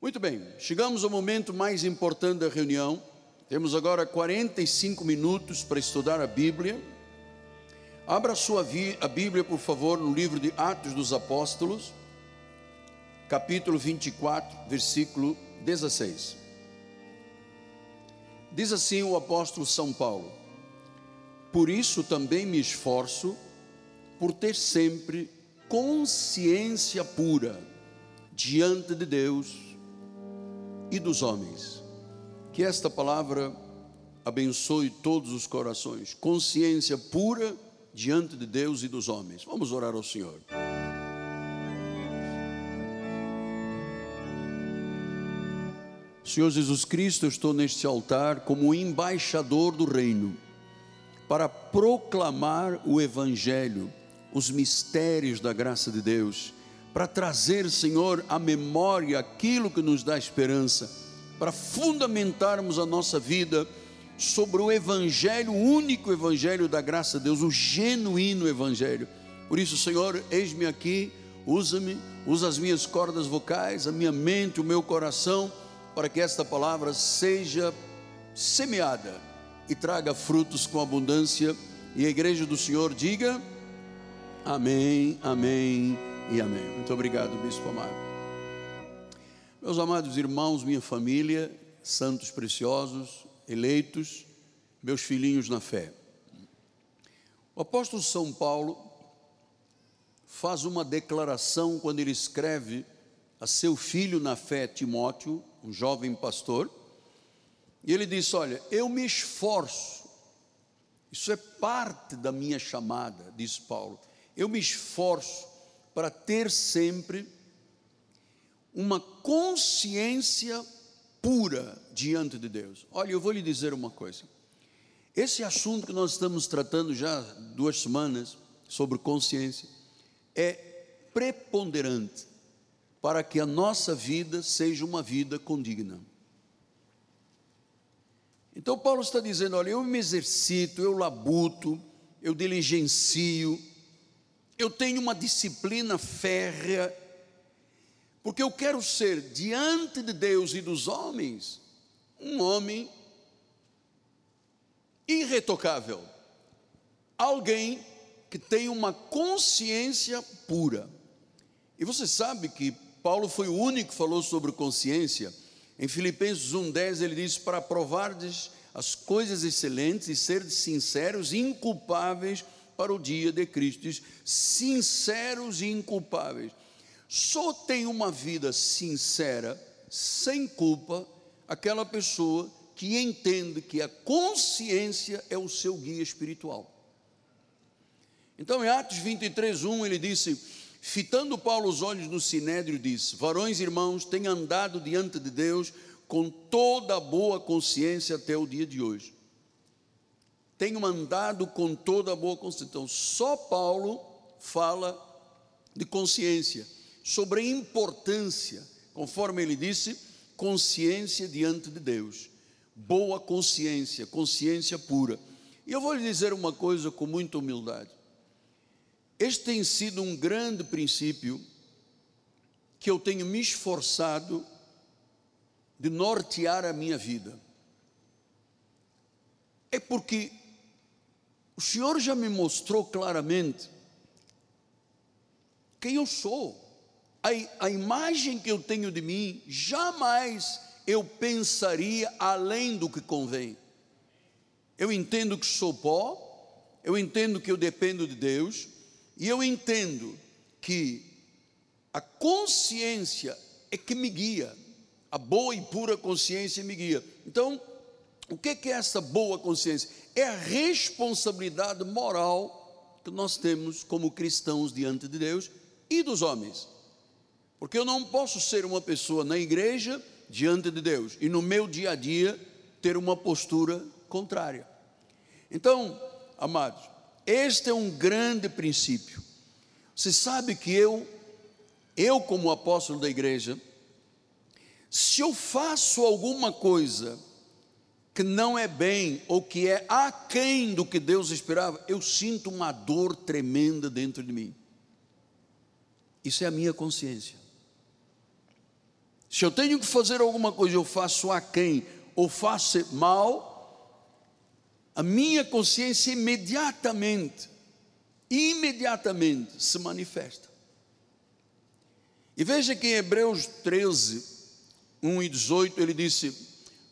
Muito bem, chegamos ao momento mais importante da reunião. Temos agora 45 minutos para estudar a Bíblia. Abra sua a Bíblia, por favor, no livro de Atos dos Apóstolos, capítulo 24, versículo 16. Diz assim o apóstolo São Paulo: Por isso também me esforço por ter sempre consciência pura diante de Deus e dos homens. Que esta palavra abençoe todos os corações. Consciência pura diante de Deus e dos homens. Vamos orar ao Senhor. Senhor Jesus Cristo, eu estou neste altar como embaixador do reino para proclamar o Evangelho, os mistérios da graça de Deus para trazer, Senhor, à memória aquilo que nos dá esperança, para fundamentarmos a nossa vida sobre o Evangelho, o único Evangelho da graça de Deus, o genuíno Evangelho. Por isso, Senhor, eis-me aqui, usa-me, usa as minhas cordas vocais, a minha mente, o meu coração, para que esta palavra seja semeada e traga frutos com abundância. E a igreja do Senhor diga: Amém, Amém e amém. Muito obrigado, Bispo Amado. Meus amados irmãos, minha família, santos preciosos, eleitos, meus filhinhos na fé. O apóstolo São Paulo faz uma declaração quando ele escreve a seu filho na fé, Timóteo, um jovem pastor, e ele diz: Olha, eu me esforço, isso é parte da minha chamada, diz Paulo, eu me esforço para ter sempre uma consciência pura diante de Deus. Olha, eu vou lhe dizer uma coisa. Esse assunto que nós estamos tratando já duas semanas sobre consciência é preponderante para que a nossa vida seja uma vida condigna. Então Paulo está dizendo, olha, eu me exercito, eu labuto, eu diligencio, eu tenho uma disciplina férrea, porque eu quero ser diante de Deus e dos homens um homem irretocável, alguém que tem uma consciência pura. E você sabe que Paulo foi o único que falou sobre consciência. Em Filipenses 1,10 ele diz: Para provardes as coisas excelentes e ser sinceros, inculpáveis para o dia de Cristo. Diz, sinceros e inculpáveis. Só tem uma vida sincera, sem culpa, aquela pessoa que entende que a consciência é o seu guia espiritual. Então, em Atos 23, 1, ele disse: Fitando Paulo os olhos no sinédrio, disse: Varões irmãos, tenho andado diante de Deus com toda a boa consciência até o dia de hoje tenho andado com toda a boa consciência. Então, só Paulo fala de consciência, sobre a importância, conforme ele disse, consciência diante de Deus, boa consciência, consciência pura. E eu vou lhe dizer uma coisa com muita humildade. Este tem sido um grande princípio que eu tenho me esforçado de nortear a minha vida. É porque o Senhor já me mostrou claramente quem eu sou. A, a imagem que eu tenho de mim, jamais eu pensaria além do que convém. Eu entendo que sou pó, eu entendo que eu dependo de Deus, e eu entendo que a consciência é que me guia, a boa e pura consciência me guia. Então, o que é essa boa consciência? É a responsabilidade moral que nós temos como cristãos diante de Deus e dos homens. Porque eu não posso ser uma pessoa na igreja diante de Deus e no meu dia a dia ter uma postura contrária. Então, amados, este é um grande princípio. Você sabe que eu, eu como apóstolo da igreja, se eu faço alguma coisa que não é bem ou que é aquém do que Deus esperava, eu sinto uma dor tremenda dentro de mim. Isso é a minha consciência. Se eu tenho que fazer alguma coisa, eu faço a quem ou faço mal, a minha consciência imediatamente, imediatamente se manifesta. E veja que em Hebreus 13, 1 e 18, ele disse: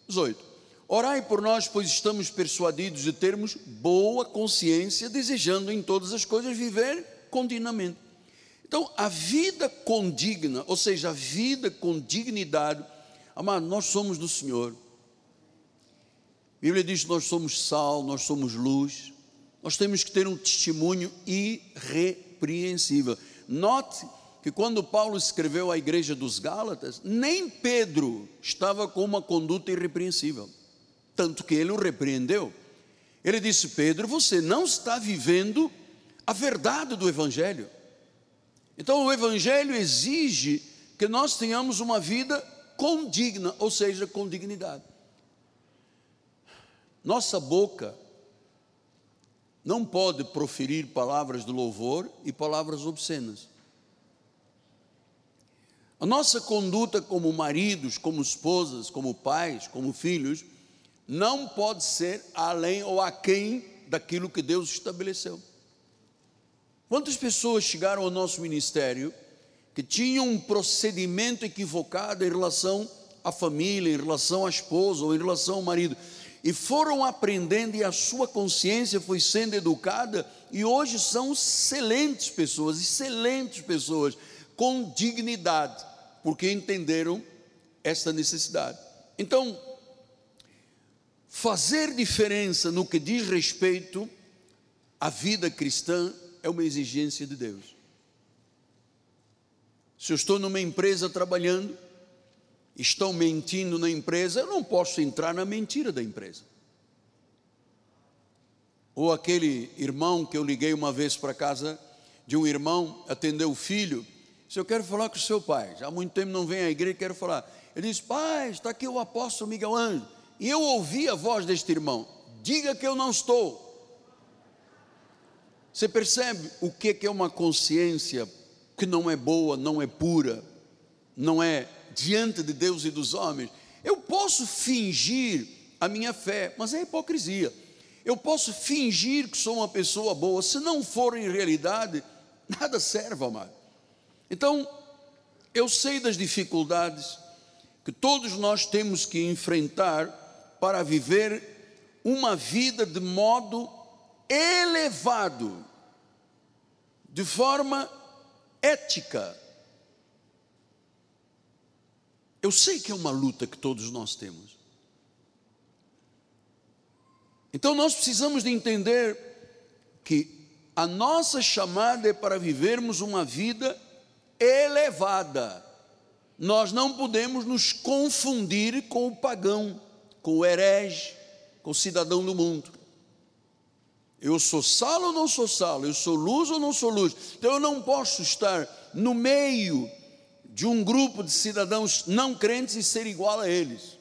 18. Orai por nós, pois estamos persuadidos de termos boa consciência, desejando em todas as coisas viver continuamente. Então, a vida condigna, ou seja, a vida com dignidade, amado, nós somos do Senhor. A Bíblia diz que nós somos sal, nós somos luz, nós temos que ter um testemunho irrepreensível. Note que quando Paulo escreveu à igreja dos Gálatas, nem Pedro estava com uma conduta irrepreensível tanto que ele o repreendeu. Ele disse: Pedro, você não está vivendo a verdade do Evangelho. Então, o Evangelho exige que nós tenhamos uma vida condigna, ou seja, com dignidade. Nossa boca não pode proferir palavras de louvor e palavras obscenas. A nossa conduta como maridos, como esposas, como pais, como filhos, não pode ser além ou aquém daquilo que Deus estabeleceu. Quantas pessoas chegaram ao nosso ministério que tinham um procedimento equivocado em relação à família, em relação à esposa ou em relação ao marido, e foram aprendendo e a sua consciência foi sendo educada e hoje são excelentes pessoas, excelentes pessoas com dignidade, porque entenderam esta necessidade. Então, Fazer diferença no que diz respeito à vida cristã é uma exigência de Deus. Se eu estou numa empresa trabalhando, estão mentindo na empresa, eu não posso entrar na mentira da empresa. Ou aquele irmão que eu liguei uma vez para casa de um irmão, atendeu o filho, se eu quero falar com o seu pai, já há muito tempo não vem à igreja, quero falar. Ele disse, pai, está aqui o apóstolo Miguel Ângelo. E eu ouvi a voz deste irmão: diga que eu não estou. Você percebe o que é uma consciência que não é boa, não é pura, não é diante de Deus e dos homens? Eu posso fingir a minha fé, mas é hipocrisia. Eu posso fingir que sou uma pessoa boa, se não for em realidade, nada serve, amado. Então, eu sei das dificuldades que todos nós temos que enfrentar para viver uma vida de modo elevado, de forma ética. Eu sei que é uma luta que todos nós temos. Então nós precisamos de entender que a nossa chamada é para vivermos uma vida elevada. Nós não podemos nos confundir com o pagão com o herege, com o cidadão do mundo. Eu sou sal ou não sou sal? Eu sou luz ou não sou luz? Então eu não posso estar no meio de um grupo de cidadãos não crentes e ser igual a eles.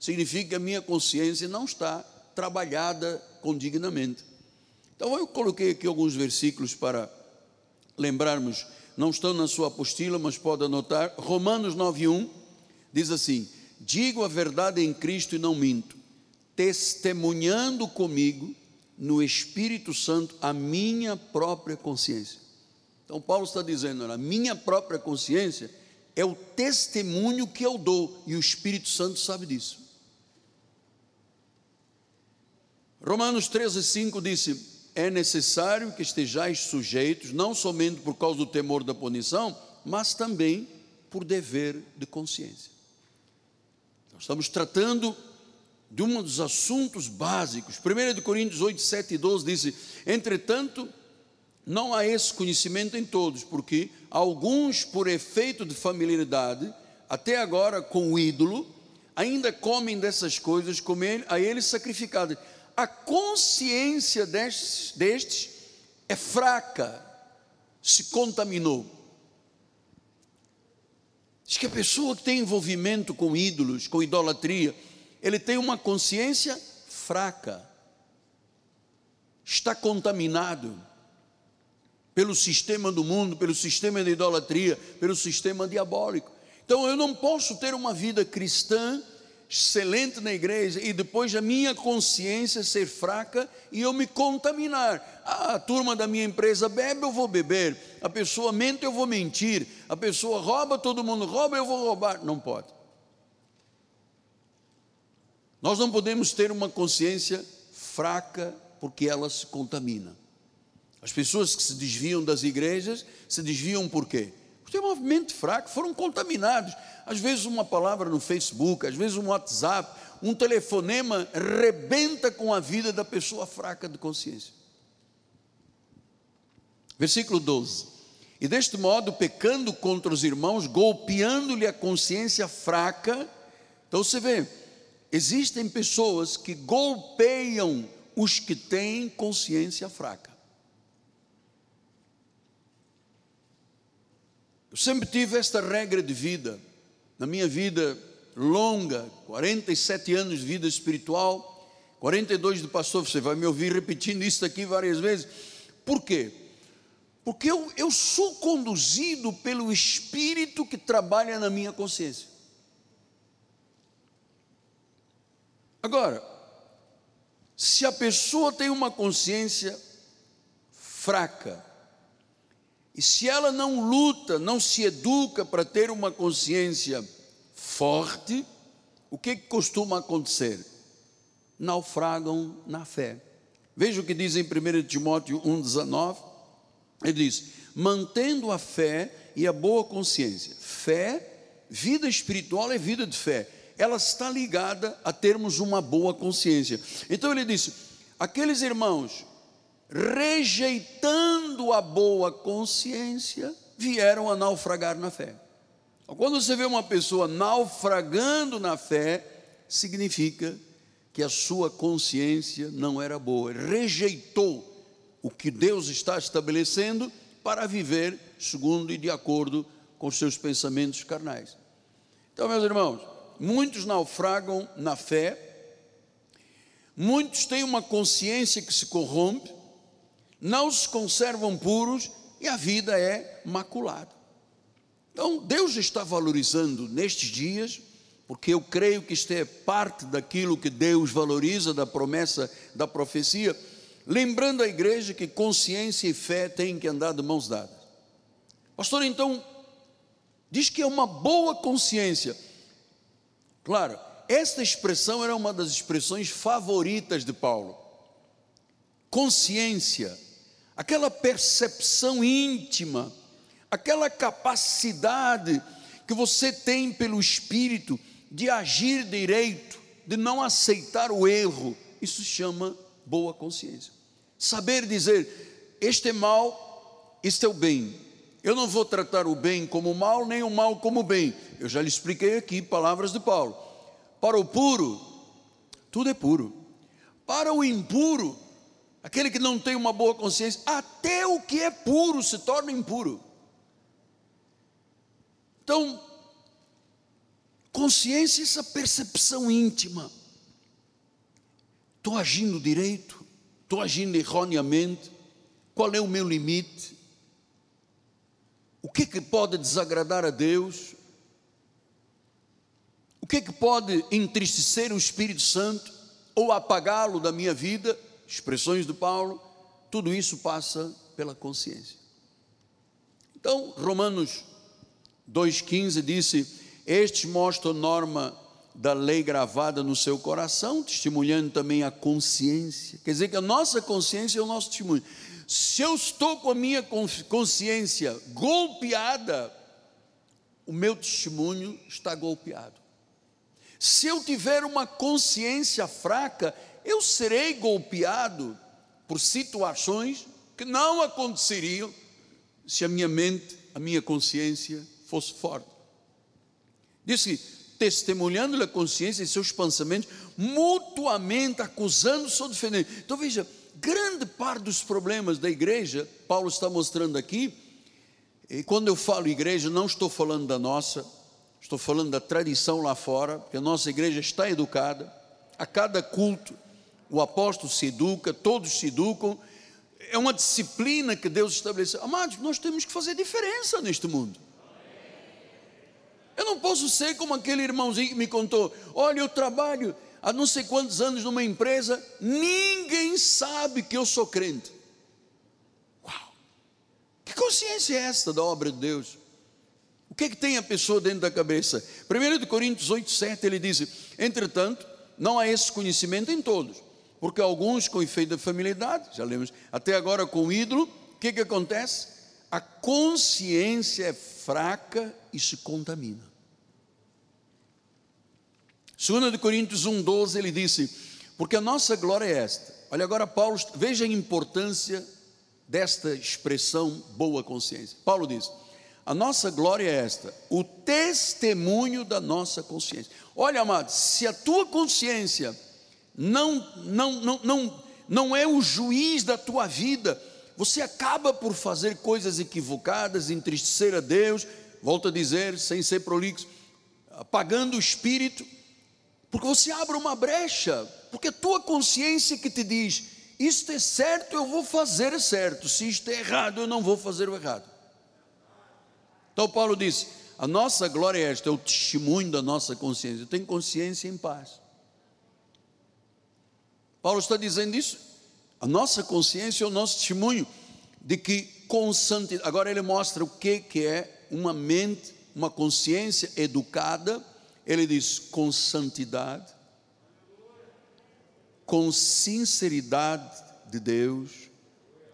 Significa que a minha consciência não está trabalhada condignamente. Então eu coloquei aqui alguns versículos para lembrarmos, não estão na sua apostila, mas pode anotar. Romanos 9:1 diz assim: digo a verdade em Cristo e não minto, testemunhando comigo no Espírito Santo a minha própria consciência. Então, Paulo está dizendo: a minha própria consciência é o testemunho que eu dou, e o Espírito Santo sabe disso. Romanos 13, 5 disse: É necessário que estejais sujeitos, não somente por causa do temor da punição, mas também por dever de consciência. Nós estamos tratando de um dos assuntos básicos. 1 Coríntios 8, 7 e 12 diz: Entretanto, não há esse conhecimento em todos, porque alguns, por efeito de familiaridade, até agora com o ídolo, ainda comem dessas coisas, comem a eles sacrificadas. A consciência destes, destes é fraca, se contaminou. Diz que a pessoa que tem envolvimento com ídolos, com idolatria, ele tem uma consciência fraca, está contaminado pelo sistema do mundo, pelo sistema da idolatria, pelo sistema diabólico. Então eu não posso ter uma vida cristã excelente na igreja e depois a minha consciência ser fraca e eu me contaminar. Ah, a turma da minha empresa bebe, eu vou beber. A pessoa mente, eu vou mentir. A pessoa rouba, todo mundo rouba, eu vou roubar. Não pode. Nós não podemos ter uma consciência fraca porque ela se contamina. As pessoas que se desviam das igrejas se desviam por quê? Porque têm uma mente fraca, foram contaminados. Às vezes uma palavra no Facebook, às vezes um WhatsApp, um telefonema rebenta com a vida da pessoa fraca de consciência. Versículo 12. E deste modo, pecando contra os irmãos, golpeando-lhe a consciência fraca. Então você vê, existem pessoas que golpeiam os que têm consciência fraca. Eu sempre tive esta regra de vida na minha vida longa, 47 anos de vida espiritual, 42 de pastor, você vai me ouvir repetindo isso aqui várias vezes. Por quê? Porque eu, eu sou conduzido pelo Espírito que trabalha na minha consciência. Agora, se a pessoa tem uma consciência fraca, e se ela não luta, não se educa para ter uma consciência forte, o que, que costuma acontecer? Naufragam na fé. Veja o que diz em 1 Timóteo 1,19. Ele diz: mantendo a fé e a boa consciência. Fé, vida espiritual é vida de fé. Ela está ligada a termos uma boa consciência. Então ele disse: aqueles irmãos rejeitando a boa consciência, vieram a naufragar na fé. Quando você vê uma pessoa naufragando na fé, significa que a sua consciência não era boa, rejeitou o que Deus está estabelecendo para viver segundo e de acordo com os seus pensamentos carnais. Então, meus irmãos, muitos naufragam na fé, muitos têm uma consciência que se corrompe, não se conservam puros e a vida é maculada. Então, Deus está valorizando nestes dias, porque eu creio que isto é parte daquilo que Deus valoriza, da promessa, da profecia, lembrando a igreja que consciência e fé têm que andar de mãos dadas. Pastor, então, diz que é uma boa consciência. Claro, esta expressão era uma das expressões favoritas de Paulo. Consciência aquela percepção íntima, aquela capacidade que você tem pelo Espírito de agir direito, de não aceitar o erro, isso chama boa consciência. Saber dizer, este é mal, este é o bem. Eu não vou tratar o bem como mal, nem o mal como bem. Eu já lhe expliquei aqui palavras de Paulo. Para o puro, tudo é puro. Para o impuro, aquele que não tem uma boa consciência, até o que é puro se torna impuro. Então, consciência, essa percepção íntima. Estou agindo direito? Estou agindo erroneamente? Qual é o meu limite? O que, que pode desagradar a Deus? O que, que pode entristecer o Espírito Santo ou apagá-lo da minha vida? Expressões de Paulo, tudo isso passa pela consciência. Então, Romanos 2,15 disse: Estes mostram norma da lei gravada no seu coração, testemunhando também a consciência. Quer dizer que a nossa consciência é o nosso testemunho. Se eu estou com a minha consciência golpeada, o meu testemunho está golpeado. Se eu tiver uma consciência fraca, eu serei golpeado por situações que não aconteceriam se a minha mente, a minha consciência fosse forte. Disse, testemunhando a consciência e seus pensamentos, mutuamente acusando-se ou defendendo. Então veja, grande parte dos problemas da igreja, Paulo está mostrando aqui, e quando eu falo igreja, não estou falando da nossa, estou falando da tradição lá fora, porque a nossa igreja está educada, a cada culto o apóstolo se educa, todos se educam, é uma disciplina que Deus estabeleceu. Amados, nós temos que fazer diferença neste mundo. Eu não posso ser como aquele irmãozinho que me contou: olha, eu trabalho há não sei quantos anos numa empresa, ninguém sabe que eu sou crente. Uau! Que consciência é esta da obra de Deus? O que é que tem a pessoa dentro da cabeça? 1 Coríntios 8, 7, ele diz: Entretanto, não há esse conhecimento em todos, porque alguns com efeito da familiaridade, já lemos, até agora com o ídolo, o que, que acontece? A consciência é fraca e se contamina. 2 Coríntios 1,12 ele disse: Porque a nossa glória é esta. Olha agora, Paulo, veja a importância desta expressão boa consciência. Paulo diz: A nossa glória é esta, o testemunho da nossa consciência. Olha, amado, se a tua consciência não, não, não, não, não é o juiz da tua vida, você acaba por fazer coisas equivocadas, entristecer a Deus, volto a dizer, sem ser prolixo, apagando o espírito, porque você abre uma brecha, porque a tua consciência que te diz: isto é certo, eu vou fazer certo, se isto é errado, eu não vou fazer o errado. Então Paulo diz: a nossa glória é esta, é o testemunho da nossa consciência. Eu tenho consciência em paz. Paulo está dizendo isso. A nossa consciência é o nosso testemunho de que com santidade. Agora ele mostra o que, que é uma mente, uma consciência educada ele diz com santidade, com sinceridade de Deus,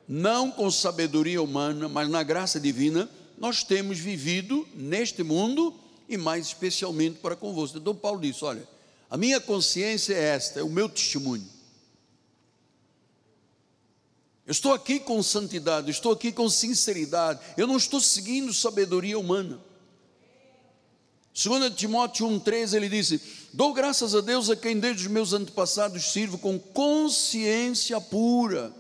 não com sabedoria humana, mas na graça divina, nós temos vivido neste mundo e mais especialmente para convosco. Então Paulo disse: Olha, a minha consciência é esta, é o meu testemunho. Eu estou aqui com santidade, estou aqui com sinceridade, eu não estou seguindo sabedoria humana. 2 Timóteo 1,13 ele disse: Dou graças a Deus a quem desde os meus antepassados sirvo com consciência pura.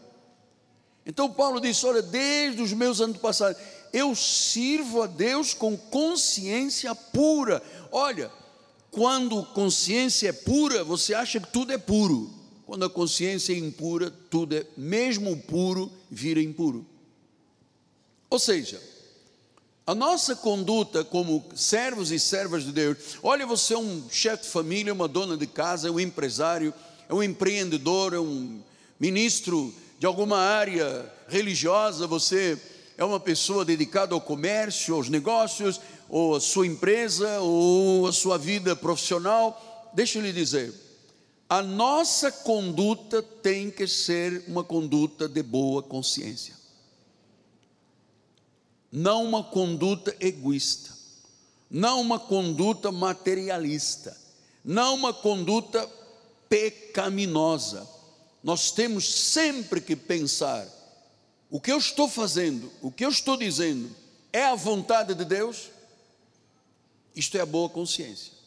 Então Paulo disse: Olha, desde os meus antepassados, eu sirvo a Deus com consciência pura. Olha, quando consciência é pura, você acha que tudo é puro. Quando a consciência é impura, tudo é, mesmo puro, vira impuro. Ou seja, a nossa conduta como servos e servas de Deus, olha, você é um chefe de família, uma dona de casa, é um empresário, é um empreendedor, é um ministro de alguma área religiosa, você é uma pessoa dedicada ao comércio, aos negócios, ou a sua empresa, ou a sua vida profissional. Deixa eu lhe dizer, a nossa conduta tem que ser uma conduta de boa consciência não uma conduta egoísta, não uma conduta materialista, não uma conduta pecaminosa. Nós temos sempre que pensar: o que eu estou fazendo, o que eu estou dizendo, é a vontade de Deus? Isto é a boa consciência.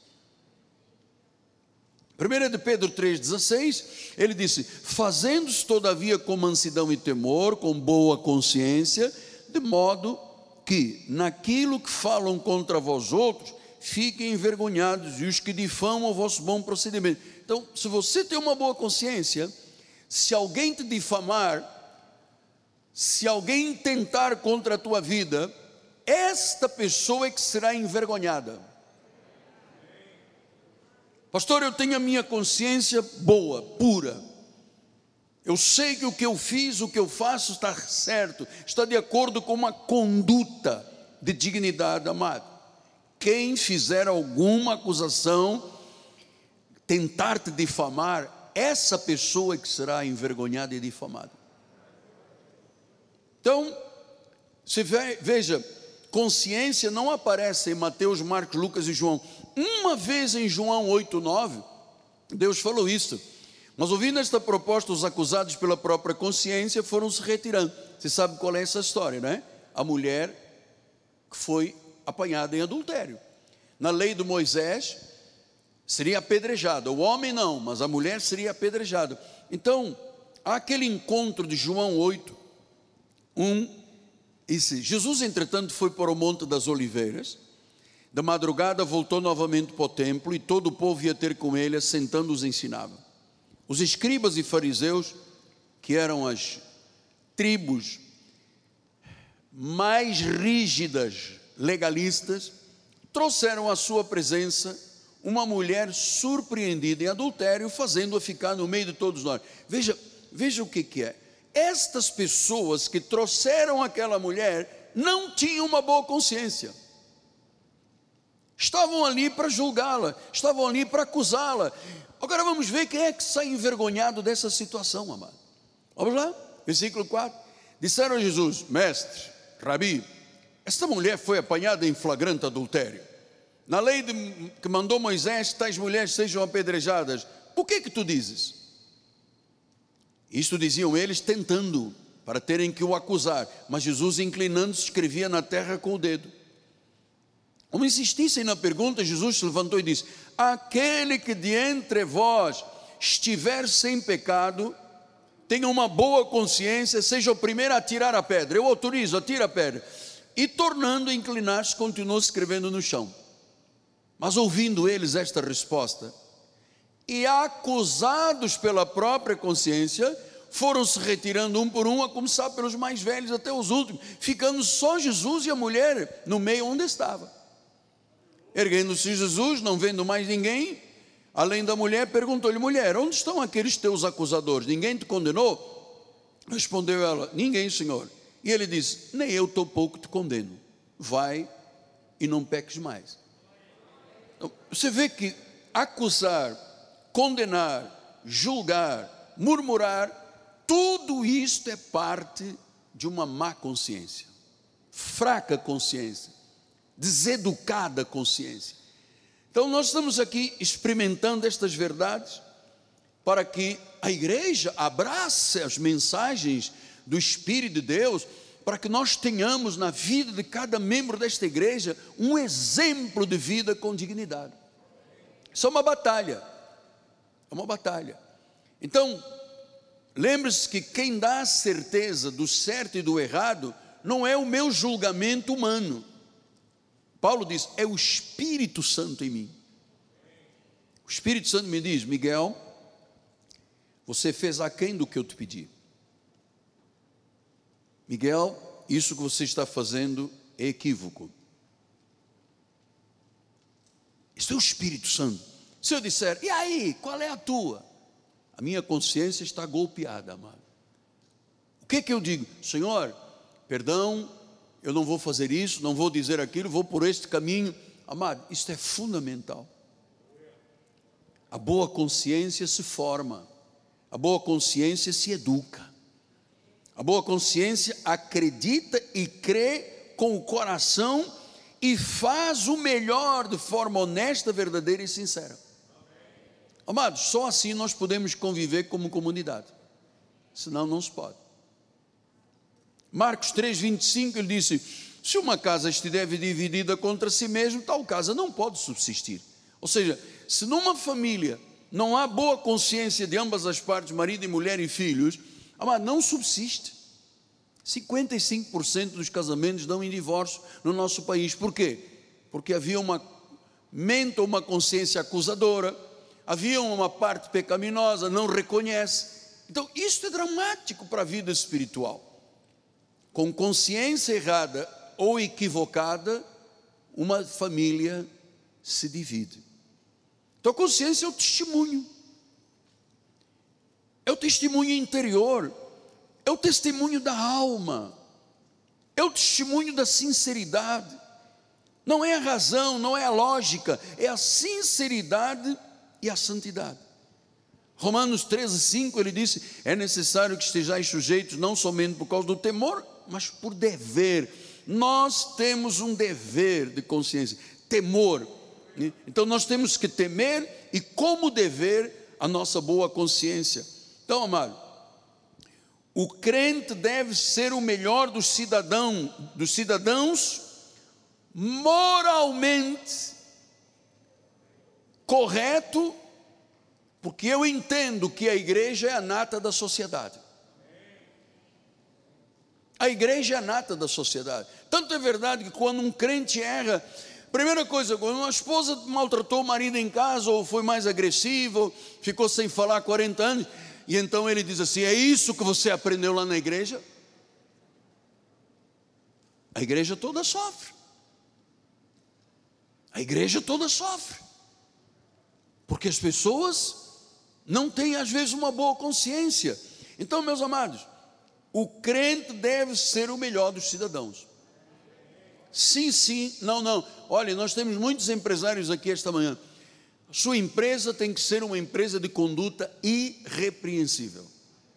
1 de Pedro 3,16, ele disse: Fazendo-se todavia com mansidão e temor, com boa consciência, de modo que naquilo que falam contra vós outros, fiquem envergonhados, e os que difamam o vosso bom procedimento. Então, se você tem uma boa consciência, se alguém te difamar, se alguém tentar contra a tua vida, esta pessoa é que será envergonhada. Pastor, eu tenho a minha consciência boa, pura eu sei que o que eu fiz, o que eu faço está certo, está de acordo com uma conduta de dignidade, amado. Quem fizer alguma acusação, tentar te difamar, essa pessoa é que será envergonhada e difamada. Então, se veja, consciência não aparece em Mateus, Marcos, Lucas e João. Uma vez em João 8, 9, Deus falou isso mas ouvindo esta proposta, os acusados pela própria consciência foram se retirando. Você sabe qual é essa história, não é? A mulher que foi apanhada em adultério. Na lei do Moisés, seria apedrejada. O homem não, mas a mulher seria apedrejada. Então, há aquele encontro de João 8, 1, disse: Jesus, entretanto, foi para o Monte das Oliveiras. Da madrugada voltou novamente para o templo e todo o povo ia ter com ele, sentando os ensinava. Os escribas e fariseus, que eram as tribos mais rígidas, legalistas, trouxeram à sua presença uma mulher surpreendida em adultério, fazendo-a ficar no meio de todos nós. Veja, veja o que, que é. Estas pessoas que trouxeram aquela mulher não tinham uma boa consciência. Estavam ali para julgá-la, estavam ali para acusá-la. Agora vamos ver quem é que sai envergonhado dessa situação, amado. Vamos lá, versículo 4. Disseram a Jesus: Mestre, Rabi, esta mulher foi apanhada em flagrante adultério. Na lei de, que mandou Moisés, tais mulheres sejam apedrejadas. O que que tu dizes? Isto diziam eles tentando, para terem que o acusar. Mas Jesus, inclinando-se, escrevia na terra com o dedo. Como insistissem na pergunta, Jesus se levantou e disse: Aquele que de entre vós estiver sem pecado, tenha uma boa consciência, seja o primeiro a tirar a pedra. Eu autorizo, atira a pedra. E tornando a inclinar-se, continuou escrevendo no chão. Mas ouvindo eles esta resposta, e acusados pela própria consciência, foram se retirando um por um, a começar pelos mais velhos até os últimos, ficando só Jesus e a mulher no meio onde estava. Erguendo-se Jesus, não vendo mais ninguém, além da mulher, perguntou-lhe: mulher, onde estão aqueles teus acusadores? Ninguém te condenou? Respondeu ela: Ninguém, Senhor. E ele disse: Nem eu pouco te condeno. Vai e não peques mais. Então, você vê que acusar, condenar, julgar, murmurar, tudo isto é parte de uma má consciência, fraca consciência deseducada consciência. Então, nós estamos aqui experimentando estas verdades para que a igreja abrace as mensagens do Espírito de Deus, para que nós tenhamos na vida de cada membro desta igreja um exemplo de vida com dignidade. Isso é uma batalha, é uma batalha. Então, lembre-se que quem dá a certeza do certo e do errado não é o meu julgamento humano Paulo diz: é o Espírito Santo em mim. O Espírito Santo me diz: Miguel, você fez aquém do que eu te pedi. Miguel, isso que você está fazendo é equívoco. Isso é o Espírito Santo. Se eu disser, e aí, qual é a tua? A minha consciência está golpeada, amado. O que que eu digo? Senhor, perdão, eu não vou fazer isso, não vou dizer aquilo, vou por este caminho. Amado, isto é fundamental. A boa consciência se forma, a boa consciência se educa, a boa consciência acredita e crê com o coração e faz o melhor de forma honesta, verdadeira e sincera. Amados, só assim nós podemos conviver como comunidade, senão não se pode. Marcos 3, 25, ele disse: Se uma casa estiver dividida contra si mesma, tal casa não pode subsistir. Ou seja, se numa família não há boa consciência de ambas as partes, marido e mulher e filhos, amado, não subsiste. 55% dos casamentos dão em divórcio no nosso país. Por quê? Porque havia uma mente ou uma consciência acusadora, havia uma parte pecaminosa, não reconhece. Então, isso é dramático para a vida espiritual com consciência errada ou equivocada, uma família se divide. Então, a consciência é o testemunho, é o testemunho interior, é o testemunho da alma, é o testemunho da sinceridade. Não é a razão, não é a lógica, é a sinceridade e a santidade. Romanos 13, 5, ele disse: É necessário que estejais sujeitos, não somente por causa do temor, mas por dever. Nós temos um dever de consciência, temor. Né? Então nós temos que temer e, como dever, a nossa boa consciência. Então, amado, o crente deve ser o melhor dos cidadão, dos cidadãos moralmente correto, porque eu entendo que a igreja é a nata da sociedade. A igreja é a nata da sociedade. Tanto é verdade que quando um crente erra, primeira coisa, quando uma esposa maltratou o marido em casa, ou foi mais agressiva, ficou sem falar 40 anos, e então ele diz assim: É isso que você aprendeu lá na igreja? A igreja toda sofre. a igreja toda sofre. Porque as pessoas não têm, às vezes, uma boa consciência. Então, meus amados, o crente deve ser o melhor dos cidadãos. Sim, sim, não, não. Olha, nós temos muitos empresários aqui esta manhã. Sua empresa tem que ser uma empresa de conduta irrepreensível.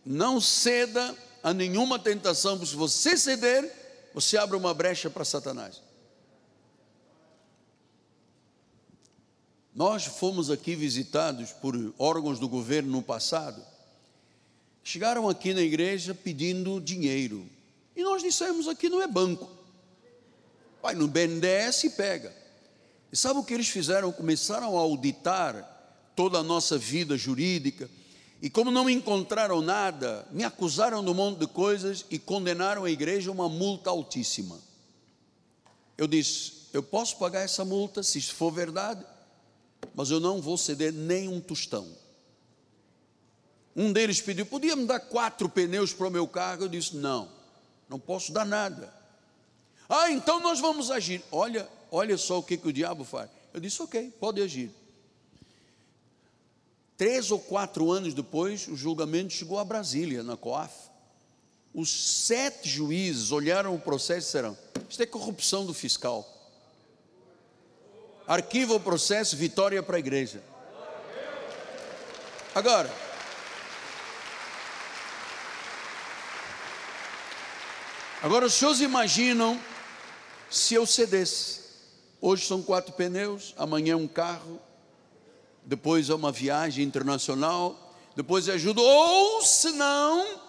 Não ceda a nenhuma tentação, porque se você ceder, você abre uma brecha para Satanás. Nós fomos aqui visitados por órgãos do governo no passado. Chegaram aqui na igreja pedindo dinheiro. E nós dissemos: aqui não é banco. Vai no BNDES e pega. E sabe o que eles fizeram? Começaram a auditar toda a nossa vida jurídica. E como não encontraram nada, me acusaram de um monte de coisas e condenaram a igreja a uma multa altíssima. Eu disse: eu posso pagar essa multa se isso for verdade mas eu não vou ceder nem um tostão. Um deles pediu: podia me dar quatro pneus para o meu carro? Eu disse: não, não posso dar nada. Ah, então nós vamos agir. Olha, olha só o que, que o diabo faz. Eu disse: ok, pode agir. Três ou quatro anos depois, o julgamento chegou a Brasília, na COAF. Os sete juízes olharam o processo e disseram: Isto é corrupção do fiscal arquiva o processo, vitória para a igreja. Agora, agora os senhores imaginam se eu cedesse. Hoje são quatro pneus, amanhã um carro, depois é uma viagem internacional, depois é ajuda, ou se não,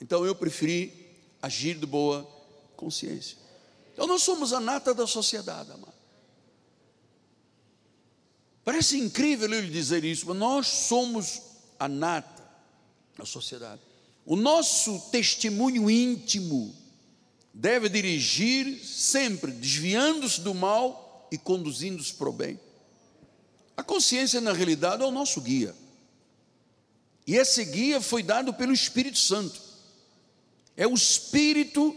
então eu preferi agir de boa consciência. Então nós somos a nata da sociedade, amado. Parece incrível ele dizer isso, mas nós somos a nata da sociedade. O nosso testemunho íntimo deve dirigir sempre, desviando-se do mal e conduzindo-se para o bem. A consciência, na realidade, é o nosso guia. E esse guia foi dado pelo Espírito Santo. É o Espírito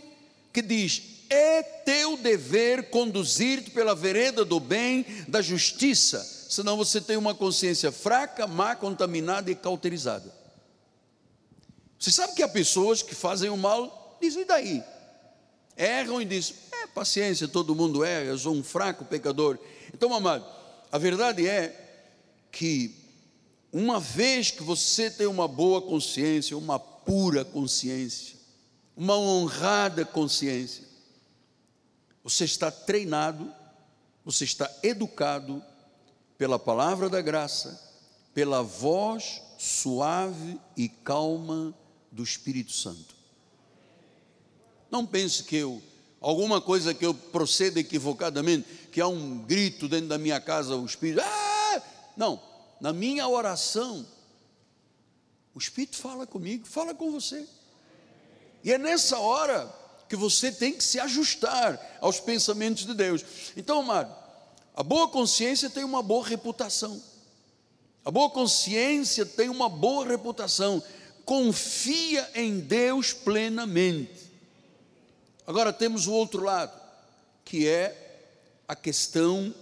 que diz: é teu dever conduzir-te pela vereda do bem, da justiça senão você tem uma consciência fraca, má, contaminada e cauterizada. Você sabe que há pessoas que fazem o mal, dizem, e daí? Erram e dizem, é paciência, todo mundo erra, eu sou um fraco pecador. Então, amado, a verdade é que, uma vez que você tem uma boa consciência, uma pura consciência, uma honrada consciência, você está treinado, você está educado pela palavra da graça, pela voz suave e calma do Espírito Santo. Não pense que eu, alguma coisa que eu proceda equivocadamente, que há um grito dentro da minha casa, o Espírito, ah! não, na minha oração, o Espírito fala comigo, fala com você. E é nessa hora que você tem que se ajustar aos pensamentos de Deus. Então, amado, a boa consciência tem uma boa reputação. A boa consciência tem uma boa reputação. Confia em Deus plenamente. Agora temos o outro lado, que é a questão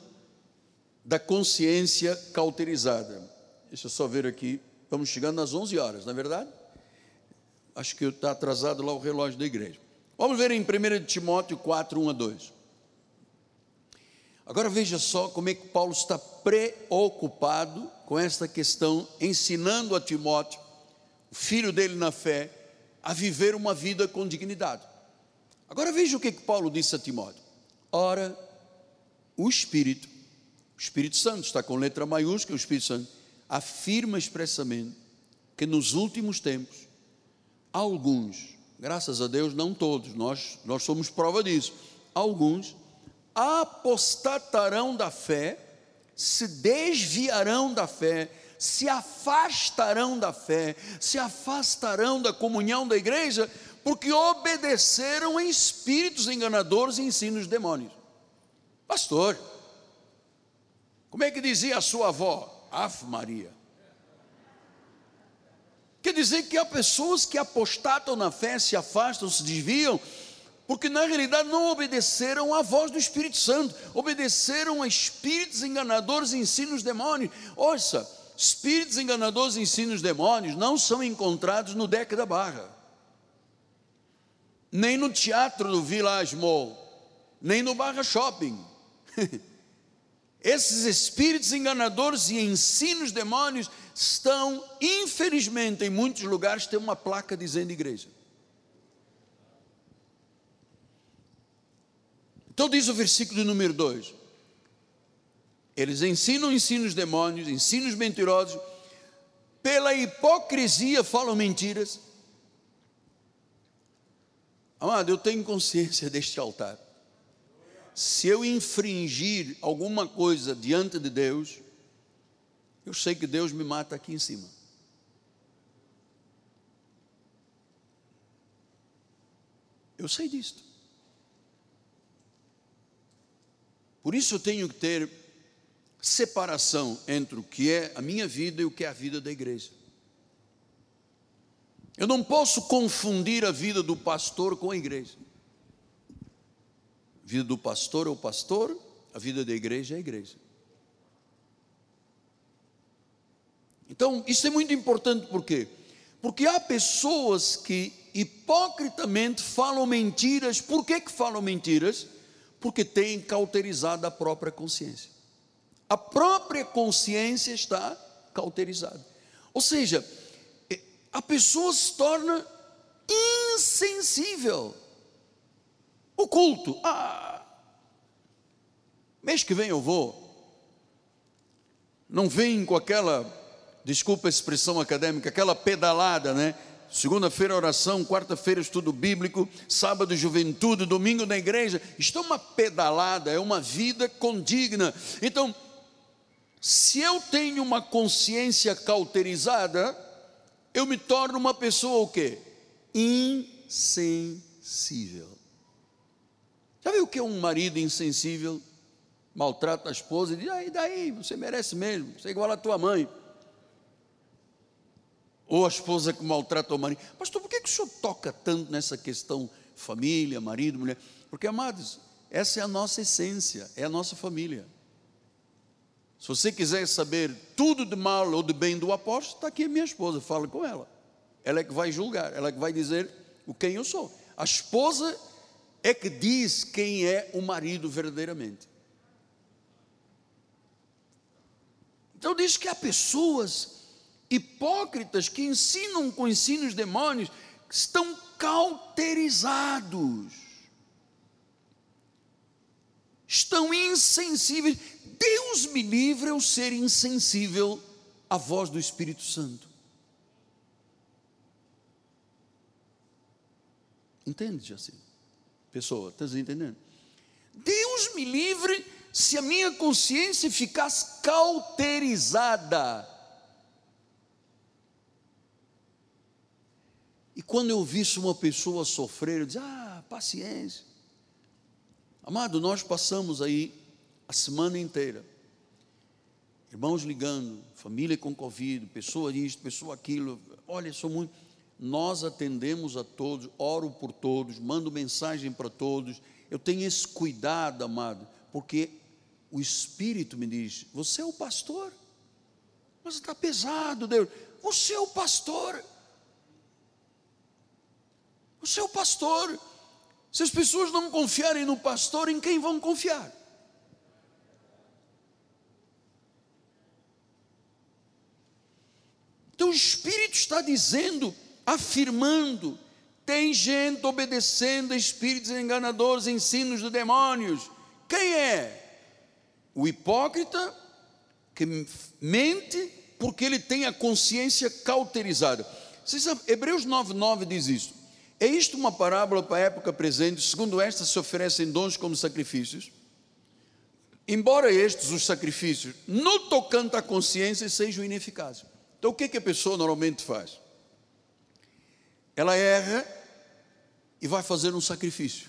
da consciência cauterizada. Deixa eu só ver aqui. Estamos chegando às 11 horas, não é verdade? Acho que está atrasado lá o relógio da igreja. Vamos ver em 1 Timóteo 4, 1 a 2. Agora veja só como é que Paulo está preocupado com esta questão, ensinando a Timóteo, o filho dele na fé, a viver uma vida com dignidade. Agora veja o que, que Paulo disse a Timóteo. Ora, o Espírito, o Espírito Santo, está com letra maiúscula, o Espírito Santo, afirma expressamente que nos últimos tempos, alguns, graças a Deus, não todos, nós, nós somos prova disso, alguns apostatarão da fé, se desviarão da fé, se afastarão da fé, se afastarão da comunhão da igreja, porque obedeceram a espíritos enganadores e ensinos de demônios. Pastor, como é que dizia a sua avó? Af Maria. Quer dizer que há pessoas que apostatam na fé, se afastam, se desviam, porque na realidade não obedeceram à voz do Espírito Santo, obedeceram a espíritos enganadores e ensinos demônios. Ouça, espíritos enganadores e ensinos demônios não são encontrados no deck da barra, nem no teatro do Village Mall, nem no Barra Shopping. Esses espíritos enganadores e ensinos demônios estão, infelizmente, em muitos lugares, tem uma placa dizendo igreja. Então diz o versículo número 2: Eles ensinam ensinos demônios, ensinos mentirosos, pela hipocrisia falam mentiras. Amado, eu tenho consciência deste altar. Se eu infringir alguma coisa diante de Deus, eu sei que Deus me mata aqui em cima. Eu sei disto. Por isso eu tenho que ter separação entre o que é a minha vida e o que é a vida da igreja. Eu não posso confundir a vida do pastor com a igreja. A vida do pastor é o pastor, a vida da igreja é a igreja. Então, isso é muito importante por quê? Porque há pessoas que hipocritamente falam mentiras. Por que, que falam mentiras? Porque tem cauterizado a própria consciência. A própria consciência está cauterizada. Ou seja, é, a pessoa se torna insensível. O culto, ah, mês que vem eu vou. Não vem com aquela, desculpa a expressão acadêmica, aquela pedalada, né? Segunda-feira, oração, quarta-feira, estudo bíblico, sábado, juventude, domingo na igreja. Isto é uma pedalada, é uma vida condigna. Então, se eu tenho uma consciência cauterizada, eu me torno uma pessoa o quê? Insensível. Já viu o que é um marido insensível? Maltrata a esposa e diz, ah, e daí? Você merece mesmo, você é igual a tua mãe ou a esposa que maltrata o marido. Pastor, por que, que o senhor toca tanto nessa questão família, marido, mulher? Porque, amados, essa é a nossa essência, é a nossa família. Se você quiser saber tudo de mal ou de bem do apóstolo, está aqui a minha esposa, fala com ela. Ela é que vai julgar, ela é que vai dizer o quem eu sou. A esposa é que diz quem é o marido verdadeiramente. Então diz que há pessoas hipócritas que ensinam com ensinos demônios estão cauterizados, estão insensíveis. Deus me livre eu ser insensível à voz do Espírito Santo. Entende, assim? Pessoa, está entendendo? Deus me livre se a minha consciência ficasse cauterizada E quando eu visse uma pessoa sofrer, eu dizia, ah, paciência. Amado, nós passamos aí a semana inteira, irmãos ligando, família com Covid, pessoa isto, pessoa aquilo, olha, sou muito. Nós atendemos a todos, oro por todos, mando mensagem para todos. Eu tenho esse cuidado, amado, porque o Espírito me diz: Você é o pastor, mas está pesado, Deus. Você é o pastor o seu pastor. Se as pessoas não confiarem no pastor, em quem vão confiar? Então o Espírito está dizendo, afirmando, tem gente obedecendo a espíritos enganadores, ensinos de demônios. Quem é? O hipócrita que mente porque ele tem a consciência cauterizada. Vocês sabem, Hebreus 9,9 diz isso. É isto uma parábola para a época presente, segundo esta se oferecem dons como sacrifícios, embora estes, os sacrifícios, no tocante à consciência, sejam ineficazes. Então o que, que a pessoa normalmente faz? Ela erra e vai fazer um sacrifício.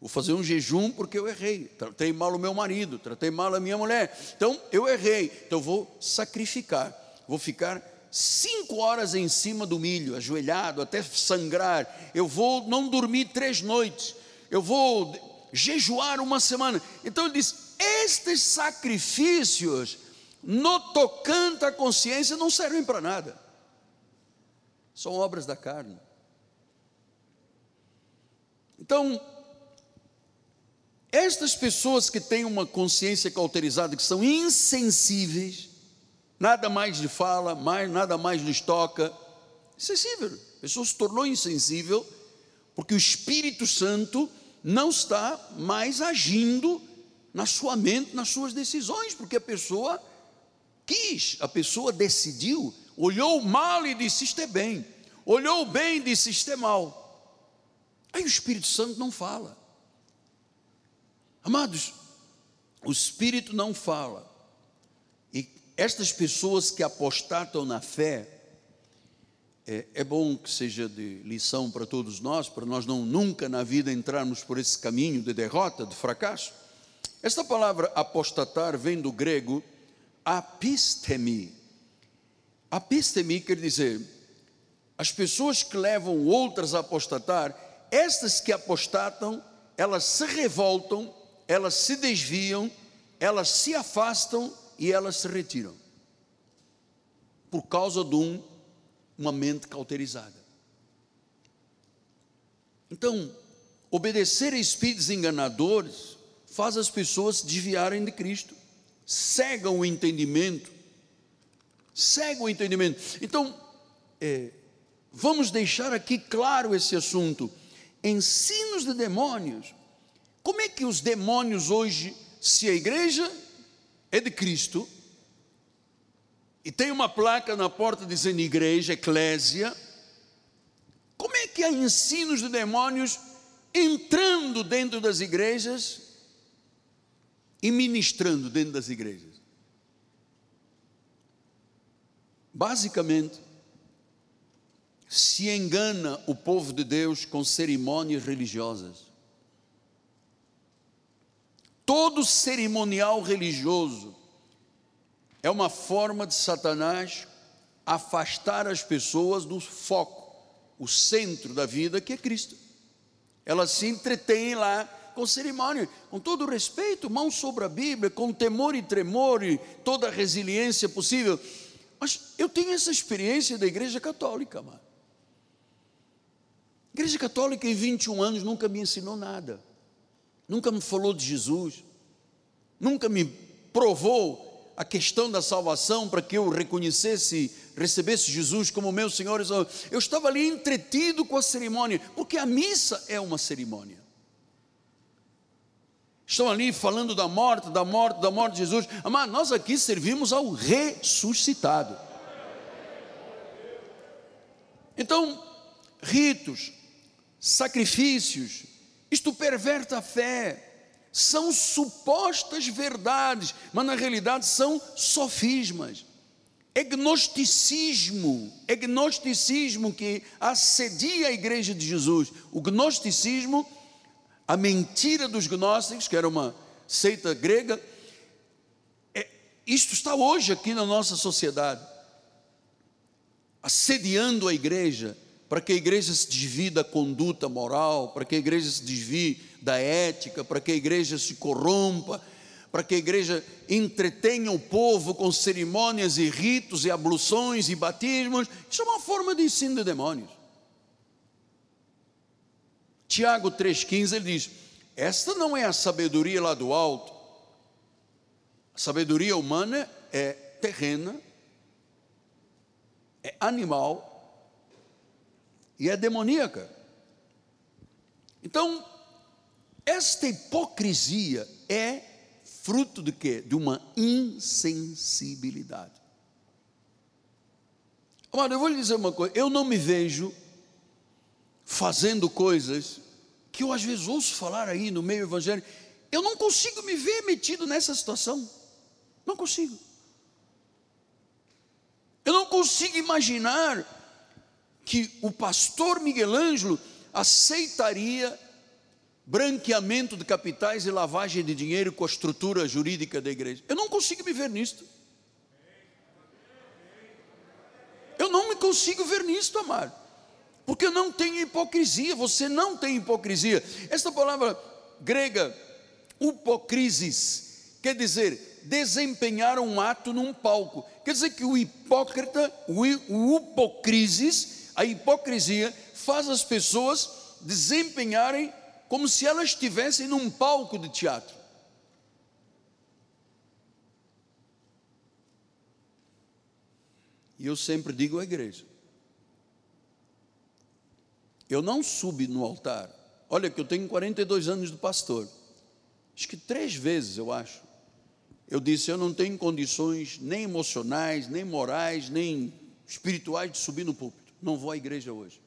Vou fazer um jejum porque eu errei, tratei mal o meu marido, tratei mal a minha mulher. Então eu errei, então vou sacrificar, vou ficar cinco horas em cima do milho, ajoelhado, até sangrar. Eu vou não dormir três noites. Eu vou jejuar uma semana. Então ele diz: estes sacrifícios, no tocante à consciência, não servem para nada. São obras da carne. Então, estas pessoas que têm uma consciência cauterizada, que são insensíveis, nada mais lhe fala, mais, nada mais lhes toca, insensível. A pessoa se tornou insensível porque o Espírito Santo não está mais agindo na sua mente, nas suas decisões, porque a pessoa quis, a pessoa decidiu, olhou mal e disse: Isto é bem, olhou bem e disse: Isto é mal. Aí o Espírito Santo não fala. Amados, o Espírito não fala. Estas pessoas que apostatam na fé, é, é, bom que seja de lição para todos nós, para nós não nunca na vida entrarmos por esse caminho de derrota, de fracasso. Esta palavra apostatar vem do grego apistemi. Apistemi quer dizer, as pessoas que levam outras a apostatar, estas que apostatam, elas se revoltam elas se desviam, elas se afastam e elas se retiram. Por causa de um, uma mente cauterizada. Então, obedecer a espíritos enganadores faz as pessoas desviarem de Cristo, cegam o entendimento, cegam o entendimento. Então, é, vamos deixar aqui claro esse assunto. Ensinos de demônios como é que os demônios hoje, se a igreja é de Cristo, e tem uma placa na porta dizendo igreja, eclésia, como é que há ensinos de demônios entrando dentro das igrejas e ministrando dentro das igrejas? Basicamente, se engana o povo de Deus com cerimônias religiosas. Todo cerimonial religioso é uma forma de Satanás afastar as pessoas do foco, o centro da vida que é Cristo. Elas se entretêm lá com cerimônia, com todo respeito, mão sobre a Bíblia, com temor e tremor e toda a resiliência possível. Mas eu tenho essa experiência da Igreja Católica, mano. A Igreja Católica em 21 anos nunca me ensinou nada nunca me falou de Jesus, nunca me provou a questão da salvação para que eu reconhecesse, recebesse Jesus como meu Senhor e Salvador. Eu estava ali entretido com a cerimônia, porque a missa é uma cerimônia. Estão ali falando da morte, da morte, da morte de Jesus. Mas nós aqui servimos ao ressuscitado. Então, ritos, sacrifícios, isto perverte a fé. São supostas verdades, mas na realidade são sofismas. Gnosticismo, gnosticismo que assedia a igreja de Jesus. O gnosticismo, a mentira dos gnósticos, que era uma seita grega, é, isto está hoje aqui na nossa sociedade, assediando a igreja, para que a igreja se desvie da conduta moral, para que a igreja se desvie da ética, para que a igreja se corrompa, para que a igreja entretenha o povo com cerimônias e ritos e abluções e batismos. Isso é uma forma de ensino de demônios. Tiago 3,15 ele diz: Esta não é a sabedoria lá do alto, a sabedoria humana é terrena, é animal e é demoníaca. Então, esta hipocrisia é fruto de quê? De uma insensibilidade. Amado, eu vou lhe dizer uma coisa, eu não me vejo fazendo coisas que eu às vezes ouço falar aí no meio evangélico, eu não consigo me ver metido nessa situação. Não consigo. Eu não consigo imaginar que o pastor Miguel Ângelo aceitaria branqueamento de capitais e lavagem de dinheiro com a estrutura jurídica da igreja. Eu não consigo me ver nisto. consigo ver nisto, amado. Porque eu não tenho hipocrisia, você não tem hipocrisia. Esta palavra grega, hipocrisis, quer dizer desempenhar um ato num palco. Quer dizer que o hipócrita, o hipocrisis, a hipocrisia faz as pessoas desempenharem como se elas estivessem num palco de teatro. E eu sempre digo à igreja: eu não subi no altar. Olha, que eu tenho 42 anos de pastor. Acho que três vezes, eu acho. Eu disse: eu não tenho condições nem emocionais, nem morais, nem espirituais de subir no púlpito. Não vou à igreja hoje.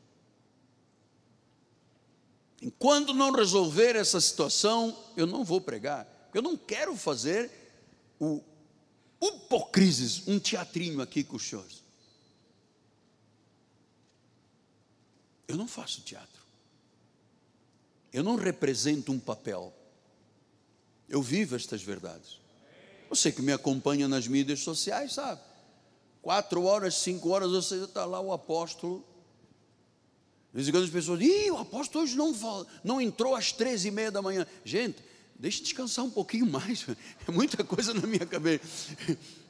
Enquanto não resolver essa situação, eu não vou pregar. Eu não quero fazer o hipocrisis, um teatrinho aqui com os senhores. Eu não faço teatro. Eu não represento um papel. Eu vivo estas verdades. Você que me acompanha nas mídias sociais sabe. Quatro horas, cinco horas, você está lá o apóstolo. De vez em quando as pessoas dizem, o apóstolo hoje não, não entrou às três e meia da manhã. Gente, deixe descansar um pouquinho mais. É muita coisa na minha cabeça.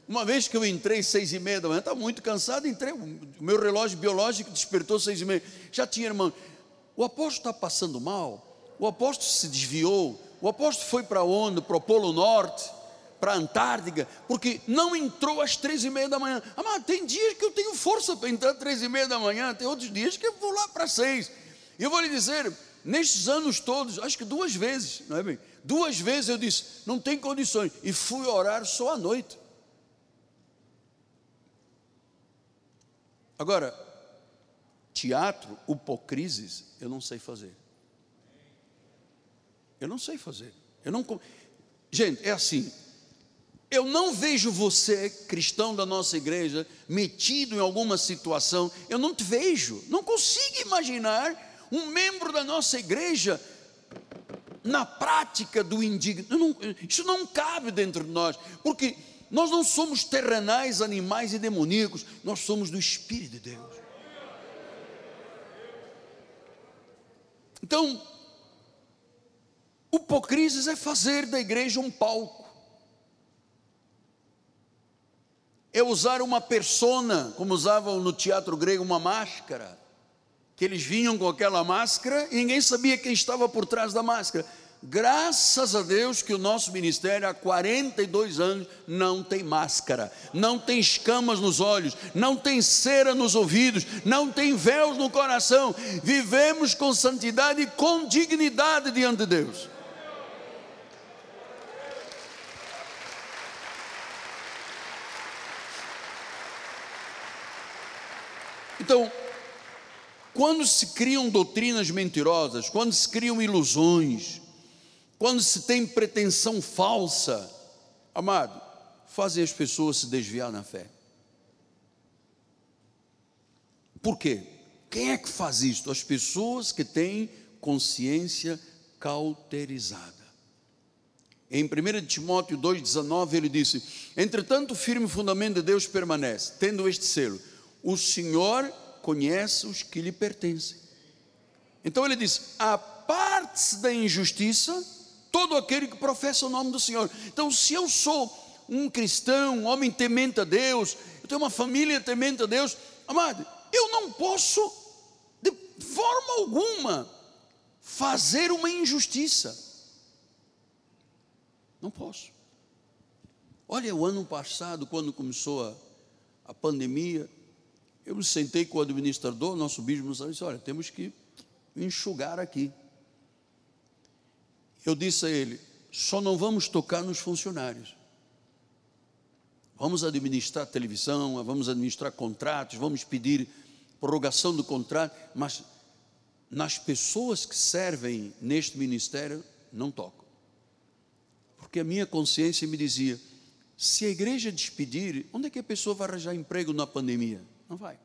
Uma vez que eu entrei seis e meia da manhã, estava muito cansado, entrei, o meu relógio biológico despertou seis e meia. Já tinha, irmão, o apóstolo está passando mal, o apóstolo se desviou, o apóstolo foi para onde? Para o Polo Norte, para a Antártica, porque não entrou às três e meia da manhã. Ah, tem dias que eu tenho força para entrar às três e meia da manhã, tem outros dias que eu vou lá para seis. E eu vou lhe dizer, nestes anos todos, acho que duas vezes, não é bem? Duas vezes eu disse, não tem condições, e fui orar só à noite. Agora, teatro, hipocrises, eu não sei fazer. Eu não sei fazer. Eu não. Gente, é assim. Eu não vejo você, cristão da nossa igreja, metido em alguma situação. Eu não te vejo. Não consigo imaginar um membro da nossa igreja na prática do indigno. isso não cabe dentro de nós. Porque nós não somos terrenais, animais e demoníacos. Nós somos do Espírito de Deus. Então, hipocrisia é fazer da igreja um palco. É usar uma persona, como usavam no teatro grego, uma máscara, que eles vinham com aquela máscara e ninguém sabia quem estava por trás da máscara. Graças a Deus que o nosso ministério há 42 anos não tem máscara, não tem escamas nos olhos, não tem cera nos ouvidos, não tem véus no coração. Vivemos com santidade e com dignidade diante de Deus. Então, quando se criam doutrinas mentirosas, quando se criam ilusões, quando se tem pretensão falsa, amado, fazem as pessoas se desviar na fé. Por quê? Quem é que faz isto? As pessoas que têm consciência cauterizada. Em 1 Timóteo 2,19 ele disse: Entretanto, o firme fundamento de Deus permanece, tendo este selo: O Senhor conhece os que lhe pertencem. Então ele diz: a parte da injustiça, todo aquele que professa o nome do Senhor. Então, se eu sou um cristão, um homem temente a Deus, eu tenho uma família temente a Deus, amado, eu não posso, de forma alguma, fazer uma injustiça. Não posso. Olha, o ano passado, quando começou a, a pandemia, eu me sentei com o administrador, nosso bispo e disse: Olha, temos que enxugar aqui. Eu disse a ele: Só não vamos tocar nos funcionários. Vamos administrar televisão, vamos administrar contratos, vamos pedir prorrogação do contrato, mas nas pessoas que servem neste ministério, não toco. Porque a minha consciência me dizia: se a igreja despedir, onde é que a pessoa vai arranjar emprego na pandemia? Não vai.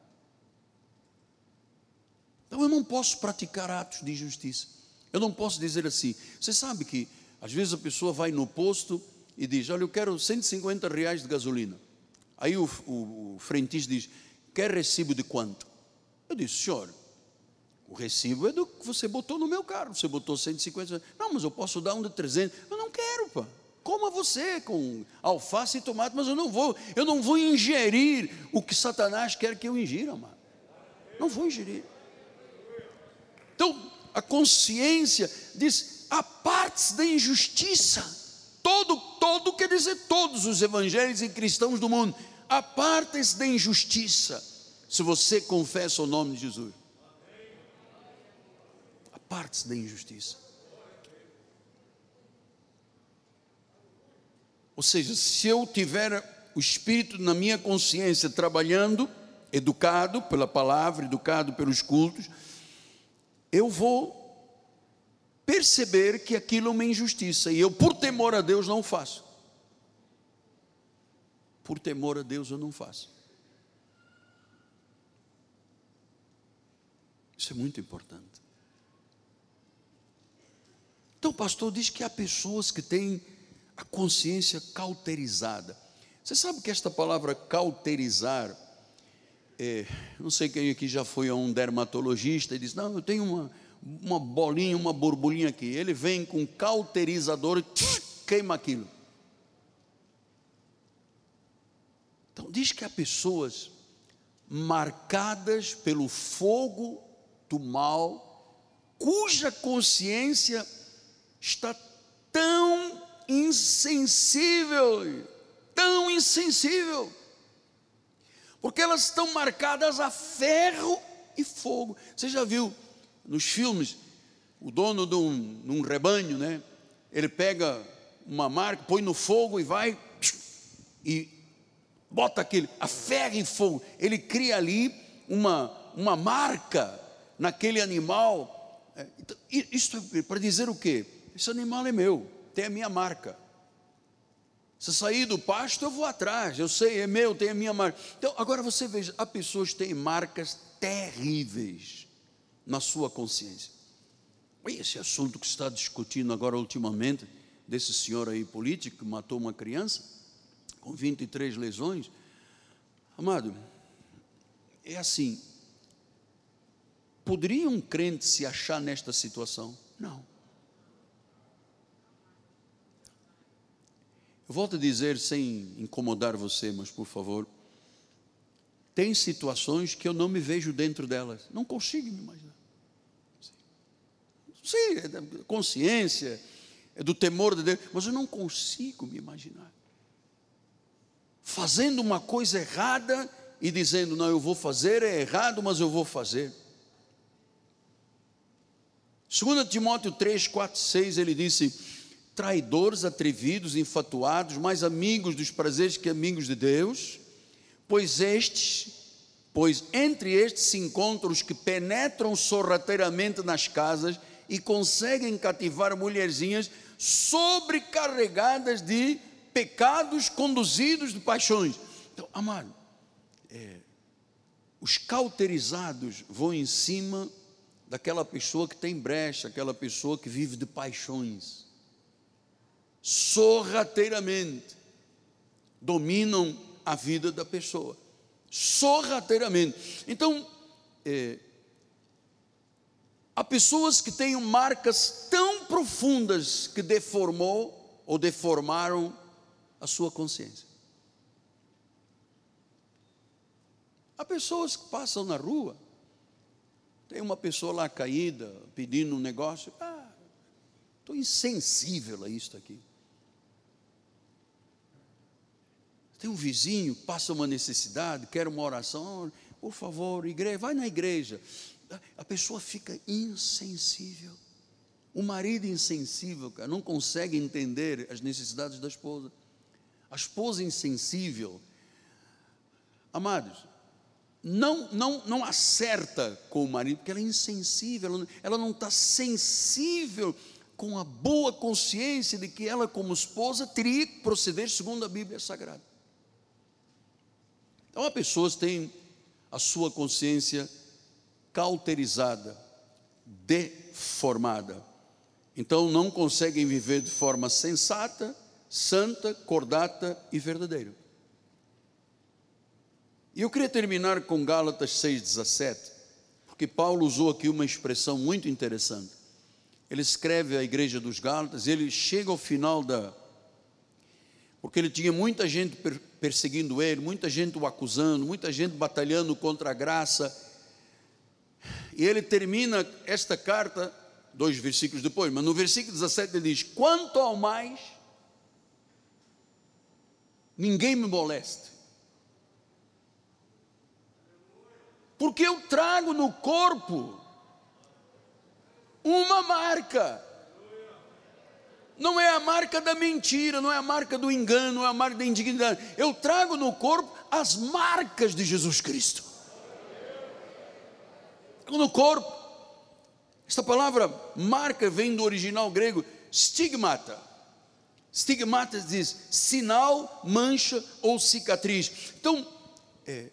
Então eu não posso praticar atos de injustiça. Eu não posso dizer assim. Você sabe que às vezes a pessoa vai no posto e diz: Olha, eu quero 150 reais de gasolina. Aí o, o, o frentista diz: Quer recibo de quanto? Eu disse: Senhor, o recibo é do que você botou no meu carro. Você botou 150. Não, mas eu posso dar um de 300. Eu não quero. Coma você com alface e tomate, mas eu não vou, eu não vou ingerir o que Satanás quer que eu ingira, mano. Não vou ingerir. Então, a consciência diz: há partes da injustiça. Todo, todo quer dizer todos os evangelhos e cristãos do mundo. Há partes da injustiça. Se você confessa o nome de Jesus, há partes da injustiça. Ou seja, se eu tiver o Espírito na minha consciência trabalhando, educado pela palavra, educado pelos cultos, eu vou perceber que aquilo é uma injustiça e eu, por temor a Deus, não faço. Por temor a Deus, eu não faço. Isso é muito importante. Então, o pastor diz que há pessoas que têm a consciência cauterizada. Você sabe que esta palavra cauterizar, é, não sei quem aqui já foi a um dermatologista e disse: Não, eu tenho uma, uma bolinha, uma borbulhinha aqui. Ele vem com cauterizador e queima aquilo. Então, diz que há pessoas marcadas pelo fogo do mal, cuja consciência está tão insensível, tão insensível, porque elas estão marcadas a ferro e fogo. Você já viu nos filmes o dono de um, de um rebanho, né? Ele pega uma marca, põe no fogo e vai e bota aquele a ferro e fogo. Ele cria ali uma, uma marca naquele animal. É, então, isso é para dizer o quê? Esse animal é meu tem a minha marca. Se sair do pasto, eu vou atrás, eu sei, é meu, tem a minha marca. Então, agora você veja, há pessoas que têm marcas terríveis na sua consciência. Esse assunto que está discutindo agora ultimamente, desse senhor aí político que matou uma criança com 23 lesões. Amado, é assim. Poderia um crente se achar nesta situação? Não. Eu volto a dizer, sem incomodar você, mas por favor, tem situações que eu não me vejo dentro delas, não consigo me imaginar. Sim, é da consciência, é do temor de Deus, mas eu não consigo me imaginar. Fazendo uma coisa errada e dizendo, não, eu vou fazer, é errado, mas eu vou fazer. 2 Timóteo 3, 4, 6, ele disse: traidores, atrevidos, infatuados, mais amigos dos prazeres que amigos de Deus, pois estes, pois entre estes se encontram os que penetram sorrateiramente nas casas e conseguem cativar mulherzinhas sobrecarregadas de pecados conduzidos de paixões. Então, amado, é, os cauterizados vão em cima daquela pessoa que tem brecha, aquela pessoa que vive de paixões sorrateiramente dominam a vida da pessoa. Sorrateiramente. Então, é, há pessoas que têm marcas tão profundas que deformou ou deformaram a sua consciência. Há pessoas que passam na rua, tem uma pessoa lá caída pedindo um negócio, ah, estou insensível a isto aqui. Tem um vizinho, passa uma necessidade, quer uma oração, por favor, igreja, vai na igreja. A pessoa fica insensível. O marido insensível, cara, não consegue entender as necessidades da esposa. A esposa insensível. Amados, não, não, não acerta com o marido, porque ela é insensível, ela não está sensível com a boa consciência de que ela, como esposa, teria que proceder segundo a Bíblia Sagrada. Então, há pessoas que têm a sua consciência cauterizada, deformada. Então, não conseguem viver de forma sensata, santa, cordata e verdadeira. E eu queria terminar com Gálatas 6,17, porque Paulo usou aqui uma expressão muito interessante. Ele escreve à igreja dos Gálatas, ele chega ao final da. Porque ele tinha muita gente perseguindo ele, muita gente o acusando, muita gente batalhando contra a graça. E ele termina esta carta, dois versículos depois, mas no versículo 17 ele diz: Quanto ao mais, ninguém me moleste. Porque eu trago no corpo uma marca não é a marca da mentira, não é a marca do engano, não é a marca da indignidade. Eu trago no corpo as marcas de Jesus Cristo. No corpo. Esta palavra marca vem do original grego stigmata. Stigmata diz sinal, mancha ou cicatriz. Então, é,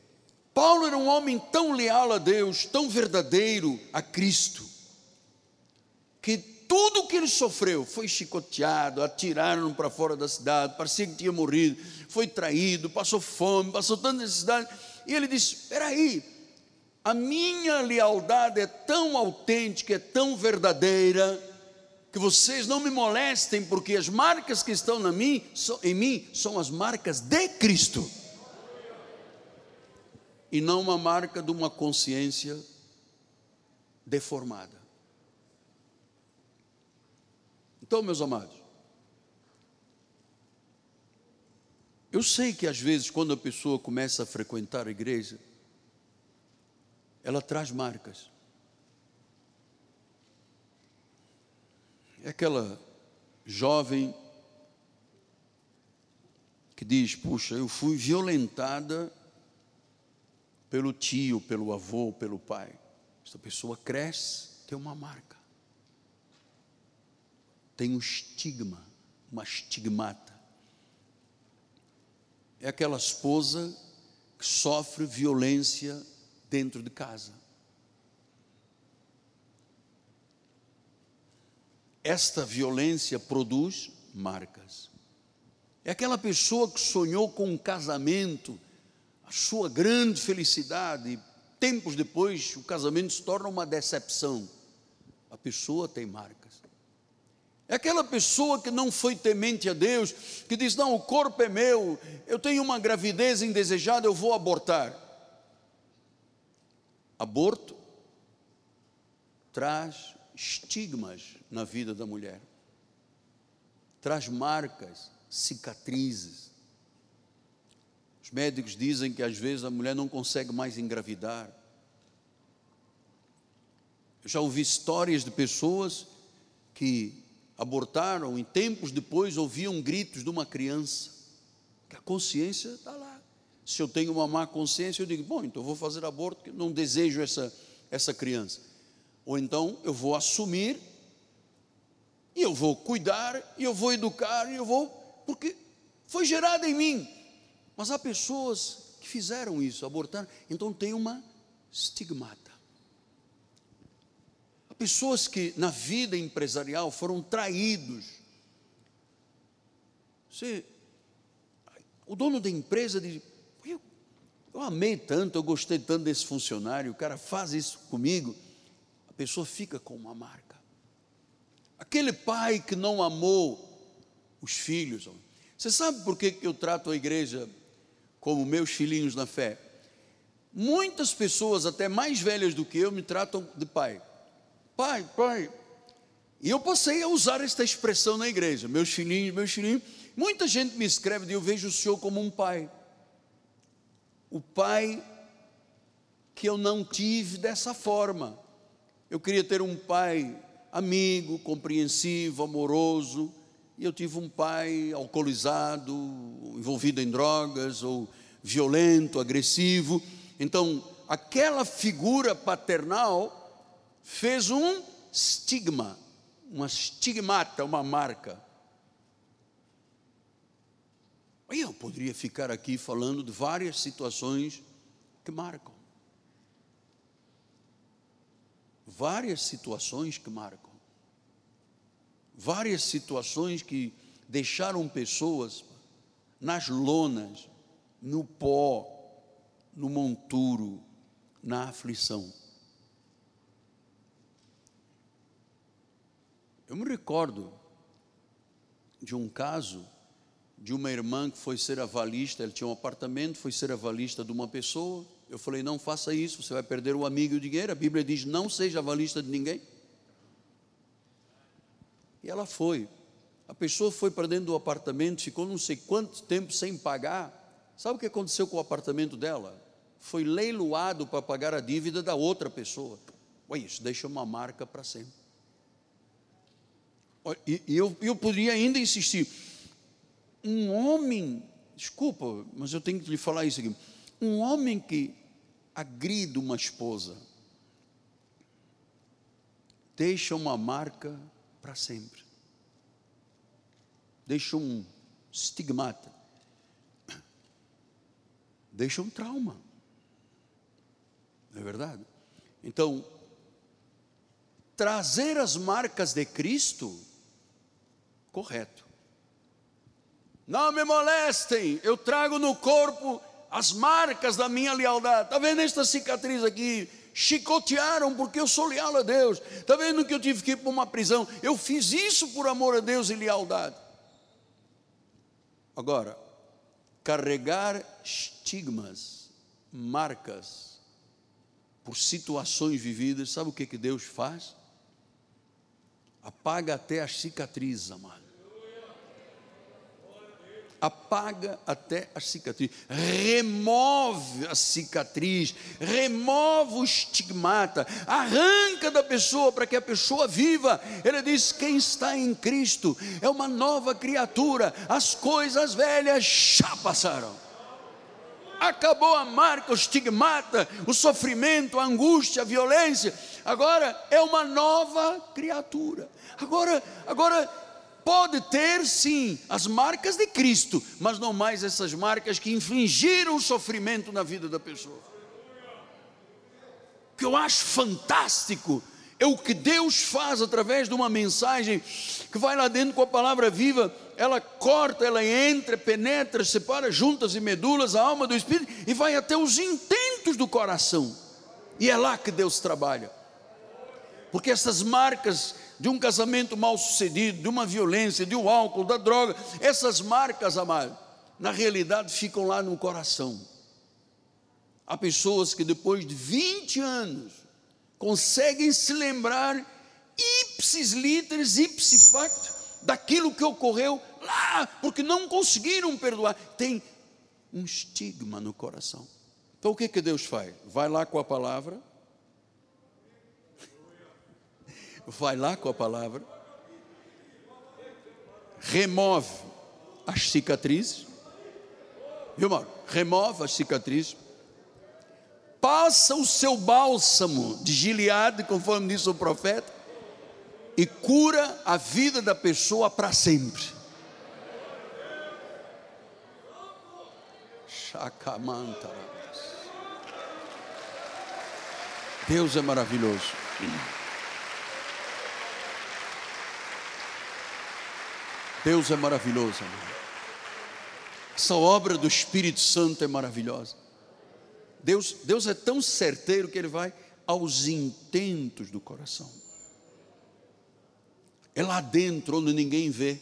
Paulo era um homem tão leal a Deus, tão verdadeiro a Cristo, que tudo que ele sofreu, foi chicoteado, atiraram para fora da cidade, parecia que tinha morrido, foi traído, passou fome, passou tanta necessidade, e ele disse: Espera aí, a minha lealdade é tão autêntica, é tão verdadeira, que vocês não me molestem, porque as marcas que estão na mim, em mim são as marcas de Cristo, e não uma marca de uma consciência deformada. Então, meus amados, eu sei que às vezes, quando a pessoa começa a frequentar a igreja, ela traz marcas. É aquela jovem que diz: Puxa, eu fui violentada pelo tio, pelo avô, pelo pai. Essa pessoa cresce, tem uma marca tem um estigma, uma estigmata. É aquela esposa que sofre violência dentro de casa. Esta violência produz marcas. É aquela pessoa que sonhou com um casamento, a sua grande felicidade, e tempos depois o casamento se torna uma decepção. A pessoa tem marcas. É aquela pessoa que não foi temente a Deus, que diz: Não, o corpo é meu, eu tenho uma gravidez indesejada, eu vou abortar. Aborto traz estigmas na vida da mulher, traz marcas, cicatrizes. Os médicos dizem que às vezes a mulher não consegue mais engravidar. Eu já ouvi histórias de pessoas que abortaram e tempos depois ouviam gritos de uma criança. A consciência está lá. Se eu tenho uma má consciência, eu digo, bom, então vou fazer aborto, porque não desejo essa, essa criança. Ou então eu vou assumir, e eu vou cuidar, e eu vou educar, e eu vou, porque foi gerada em mim. Mas há pessoas que fizeram isso, abortaram, então tem uma estigmata pessoas que na vida empresarial foram traídos. Você, o dono da empresa diz: eu, eu amei tanto, eu gostei tanto desse funcionário, o cara faz isso comigo. A pessoa fica com uma marca. Aquele pai que não amou os filhos. Você sabe por que eu trato a igreja como meus filhinhos na fé? Muitas pessoas, até mais velhas do que eu, me tratam de pai pai, pai. E eu passei a usar esta expressão na igreja, meus filhinhos, meus filhinhos. Muita gente me escreve e eu vejo o senhor como um pai. O pai que eu não tive dessa forma. Eu queria ter um pai amigo, compreensivo, amoroso, e eu tive um pai alcoolizado, envolvido em drogas, ou violento, agressivo. Então, aquela figura paternal fez um estigma, uma estigmata, uma marca. Eu poderia ficar aqui falando de várias situações que marcam. Várias situações que marcam. Várias situações que deixaram pessoas nas lonas, no pó, no monturo, na aflição. Eu me recordo de um caso de uma irmã que foi ser avalista, ela tinha um apartamento, foi ser avalista de uma pessoa. Eu falei: não faça isso, você vai perder o amigo e o dinheiro. A Bíblia diz: não seja avalista de ninguém. E ela foi. A pessoa foi para dentro do apartamento, ficou não sei quanto tempo sem pagar. Sabe o que aconteceu com o apartamento dela? Foi leiloado para pagar a dívida da outra pessoa. Olha, isso deixa uma marca para sempre. E, eu, eu poderia ainda insistir um homem, desculpa, mas eu tenho que lhe falar isso aqui. Um homem que agride uma esposa deixa uma marca para sempre. Deixa um estigmata. Deixa um trauma. Não é verdade? Então, trazer as marcas de Cristo, correto. Não me molestem, eu trago no corpo as marcas da minha lealdade. Está vendo esta cicatriz aqui? Chicotearam porque eu sou leal a Deus. Está vendo que eu tive que ir para uma prisão? Eu fiz isso por amor a Deus e lealdade. Agora, carregar estigmas, marcas, por situações vividas, sabe o que, que Deus faz? Apaga até as cicatrizes, amado apaga até a cicatriz, remove a cicatriz, remove o estigmata, arranca da pessoa para que a pessoa viva. Ele diz: quem está em Cristo é uma nova criatura, as coisas velhas já passaram. Acabou a marca, o estigmata, o sofrimento, a angústia, a violência. Agora é uma nova criatura. Agora, agora pode ter sim as marcas de Cristo, mas não mais essas marcas que infligiram sofrimento na vida da pessoa. O que eu acho fantástico é o que Deus faz através de uma mensagem que vai lá dentro com a palavra viva, ela corta, ela entra, penetra, separa juntas e medulas, a alma do espírito e vai até os intentos do coração. E é lá que Deus trabalha. Porque essas marcas de um casamento mal sucedido, de uma violência, de um álcool, da droga, essas marcas, amado, na realidade ficam lá no coração. Há pessoas que depois de 20 anos conseguem se lembrar ipsis literis, ipsi facto, daquilo que ocorreu lá, porque não conseguiram perdoar. Tem um estigma no coração. Então o que, que Deus faz? Vai lá com a palavra, vai lá com a palavra, remove as cicatrizes, viu, Mauro? Remove as cicatrizes, passa o seu bálsamo de Gileade, conforme disse o profeta, e cura a vida da pessoa para sempre. Chacamanta. Deus é maravilhoso. Deus é maravilhoso. Essa obra do Espírito Santo é maravilhosa. Deus, Deus é tão certeiro que Ele vai aos intentos do coração. É lá dentro onde ninguém vê.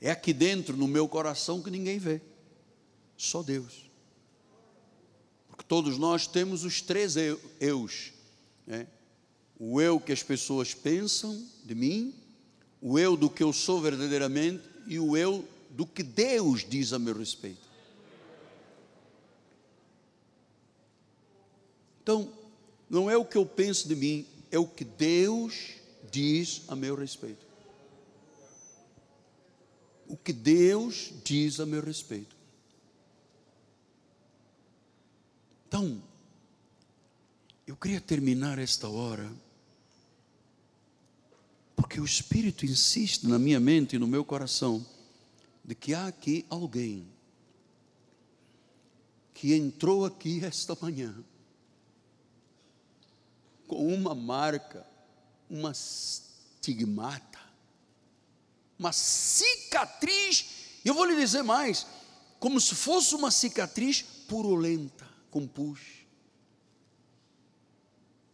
É aqui dentro, no meu coração, que ninguém vê. Só Deus. Porque todos nós temos os três eu, eus. Né? O eu que as pessoas pensam de mim, o eu do que eu sou verdadeiramente e o eu do que Deus diz a meu respeito. Então, não é o que eu penso de mim, é o que Deus diz a meu respeito. O que Deus diz a meu respeito. Então, eu queria terminar esta hora porque o Espírito insiste na minha mente e no meu coração de que há aqui alguém que entrou aqui esta manhã com uma marca, uma estigmata, uma cicatriz, eu vou lhe dizer mais, como se fosse uma cicatriz purulenta, com pus.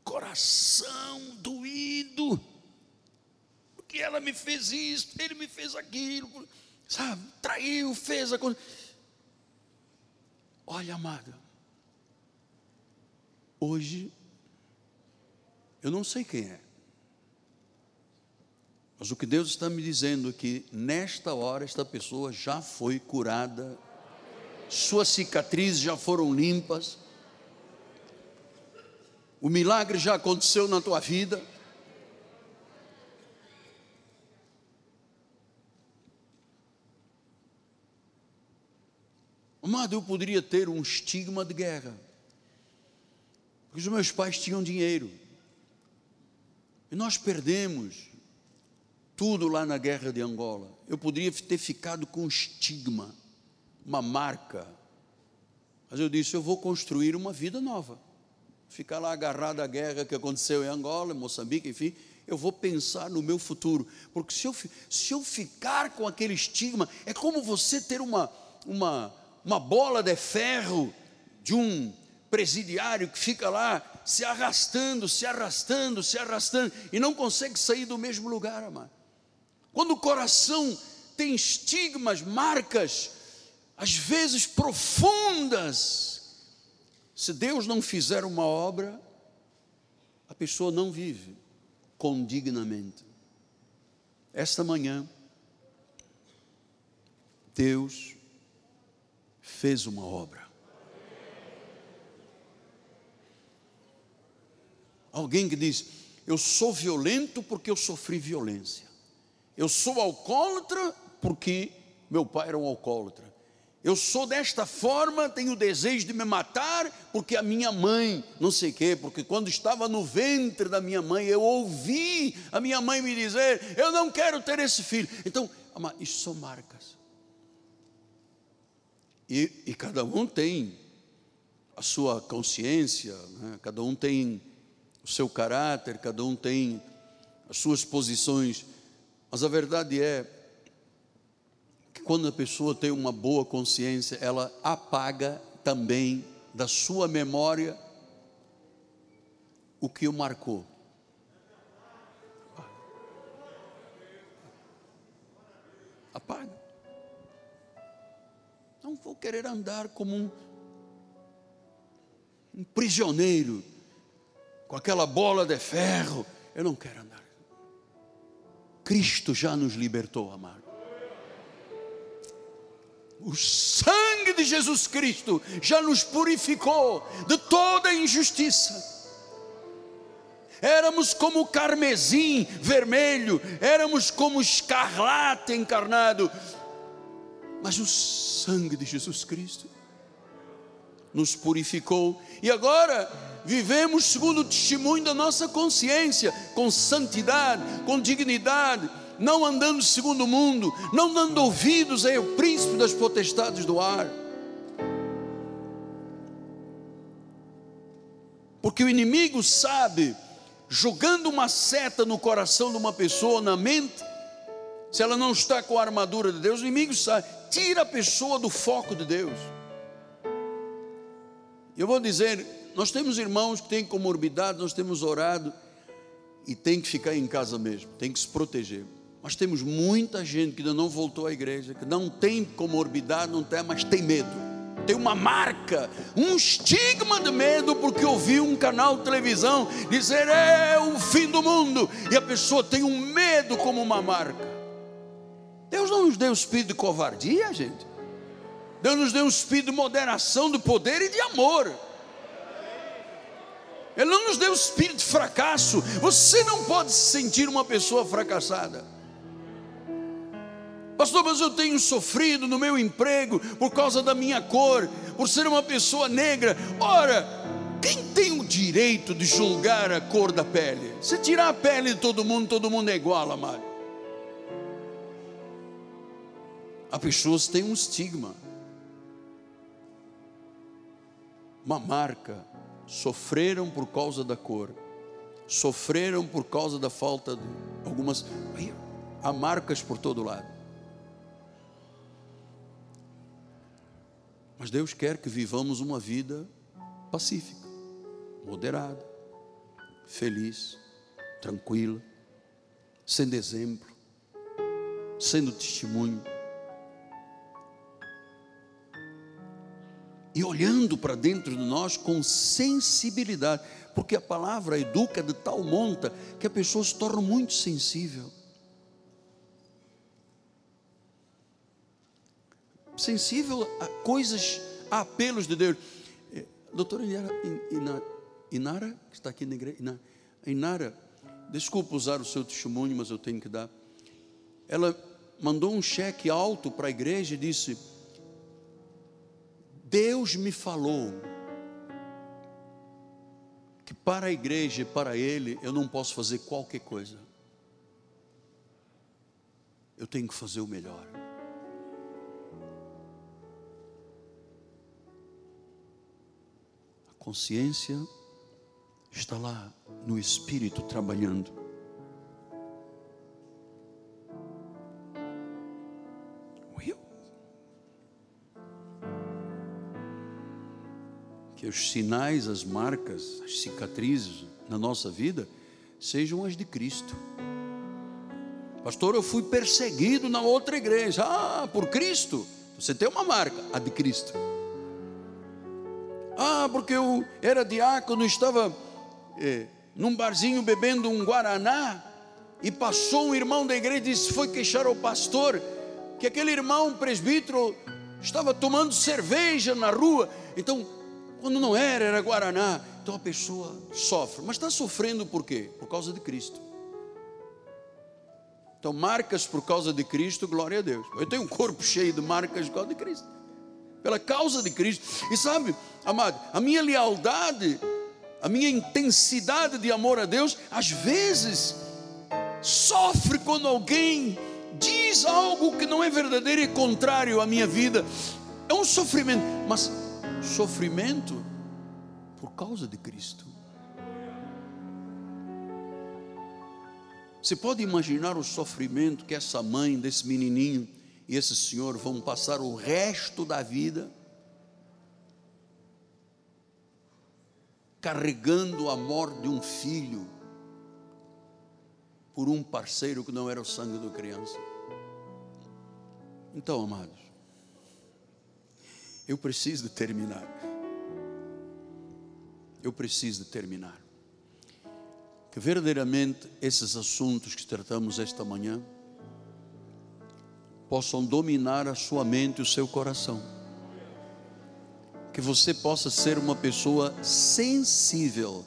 Coração doído. Porque ela me fez isso, ele me fez aquilo, sabe? Traiu, fez a coisa. Olha, amada, hoje, eu não sei quem é, mas o que Deus está me dizendo é que nesta hora esta pessoa já foi curada, suas cicatrizes já foram limpas, o milagre já aconteceu na tua vida. Amado, eu poderia ter um estigma de guerra, porque os meus pais tinham dinheiro, e nós perdemos tudo lá na guerra de Angola. Eu poderia ter ficado com um estigma, uma marca. Mas eu disse: eu vou construir uma vida nova. Ficar lá agarrado à guerra que aconteceu em Angola, em Moçambique, enfim. Eu vou pensar no meu futuro. Porque se eu, se eu ficar com aquele estigma, é como você ter uma, uma, uma bola de ferro de um presidiário que fica lá se arrastando, se arrastando, se arrastando e não consegue sair do mesmo lugar, amado. Quando o coração tem estigmas, marcas, às vezes profundas, se Deus não fizer uma obra, a pessoa não vive condignamente. Esta manhã, Deus fez uma obra. Alguém que diz: Eu sou violento porque eu sofri violência. Eu sou alcoólatra porque meu pai era um alcoólatra. Eu sou desta forma, tenho o desejo de me matar porque a minha mãe, não sei o quê, porque quando estava no ventre da minha mãe, eu ouvi a minha mãe me dizer: Eu não quero ter esse filho. Então, isso são marcas. E, e cada um tem a sua consciência, né? cada um tem o seu caráter, cada um tem as suas posições mas a verdade é que quando a pessoa tem uma boa consciência, ela apaga também da sua memória o que o marcou. Apaga. Não vou querer andar como um, um prisioneiro, com aquela bola de ferro. Eu não quero andar. Cristo já nos libertou, amado. O sangue de Jesus Cristo já nos purificou de toda injustiça. Éramos como carmesim vermelho, éramos como escarlate encarnado, mas o sangue de Jesus Cristo nos purificou e agora vivemos segundo o testemunho da nossa consciência, com santidade, com dignidade, não andando segundo o mundo, não dando ouvidos ao príncipe das potestades do ar. Porque o inimigo sabe, jogando uma seta no coração de uma pessoa, na mente, se ela não está com a armadura de Deus, o inimigo sabe, tira a pessoa do foco de Deus. Eu vou dizer, nós temos irmãos que têm comorbidade, nós temos orado e tem que ficar em casa mesmo, tem que se proteger. Mas temos muita gente que ainda não voltou à igreja, que não tem comorbidade, não tem, mas tem medo. Tem uma marca, um estigma de medo, porque ouviu um canal de televisão dizer é o fim do mundo, e a pessoa tem um medo como uma marca. Nos deu espírito de covardia, gente. Deus nos deu um espírito de moderação, de poder e de amor. Ele não nos deu espírito de fracasso. Você não pode se sentir uma pessoa fracassada. Pastor, mas eu tenho sofrido no meu emprego por causa da minha cor, por ser uma pessoa negra. Ora, quem tem o direito de julgar a cor da pele? Se tirar a pele de todo mundo, todo mundo é igual, amado. Há pessoas têm um estigma, uma marca, sofreram por causa da cor, sofreram por causa da falta de algumas. Há marcas por todo lado. Mas Mas Deus quer que vivamos uma vida pacífica, moderada, feliz, tranquila, sendo exemplo, sendo testemunho. E olhando para dentro de nós com sensibilidade, porque a palavra educa de tal monta que a pessoa se torna muito sensível. Sensível a coisas, a apelos de Deus. Eh, doutora Inara, que está aqui na igreja, Inara, desculpa usar o seu testemunho, mas eu tenho que dar. Ela mandou um cheque alto para a igreja e disse: Deus me falou que para a igreja e para Ele eu não posso fazer qualquer coisa. Eu tenho que fazer o melhor. A consciência está lá no Espírito trabalhando. Que os sinais, as marcas, as cicatrizes na nossa vida sejam as de Cristo. Pastor, eu fui perseguido na outra igreja. Ah, por Cristo? Você tem uma marca, a de Cristo. Ah, porque eu era diácono, estava eh, num barzinho bebendo um guaraná e passou um irmão da igreja e disse, foi queixar ao pastor que aquele irmão presbítero estava tomando cerveja na rua. Então quando não era, era Guaraná. Então a pessoa sofre. Mas está sofrendo por quê? Por causa de Cristo. Então, marcas por causa de Cristo, glória a Deus. Eu tenho um corpo cheio de marcas por causa de Cristo. Pela causa de Cristo. E sabe, amado, a minha lealdade, a minha intensidade de amor a Deus, às vezes, sofre quando alguém diz algo que não é verdadeiro e contrário à minha vida. É um sofrimento, mas sofrimento por causa de Cristo. Você pode imaginar o sofrimento que essa mãe desse menininho e esse senhor vão passar o resto da vida carregando a morte de um filho por um parceiro que não era o sangue da criança. Então, amados, eu preciso terminar. Eu preciso terminar. Que verdadeiramente esses assuntos que tratamos esta manhã possam dominar a sua mente e o seu coração. Que você possa ser uma pessoa sensível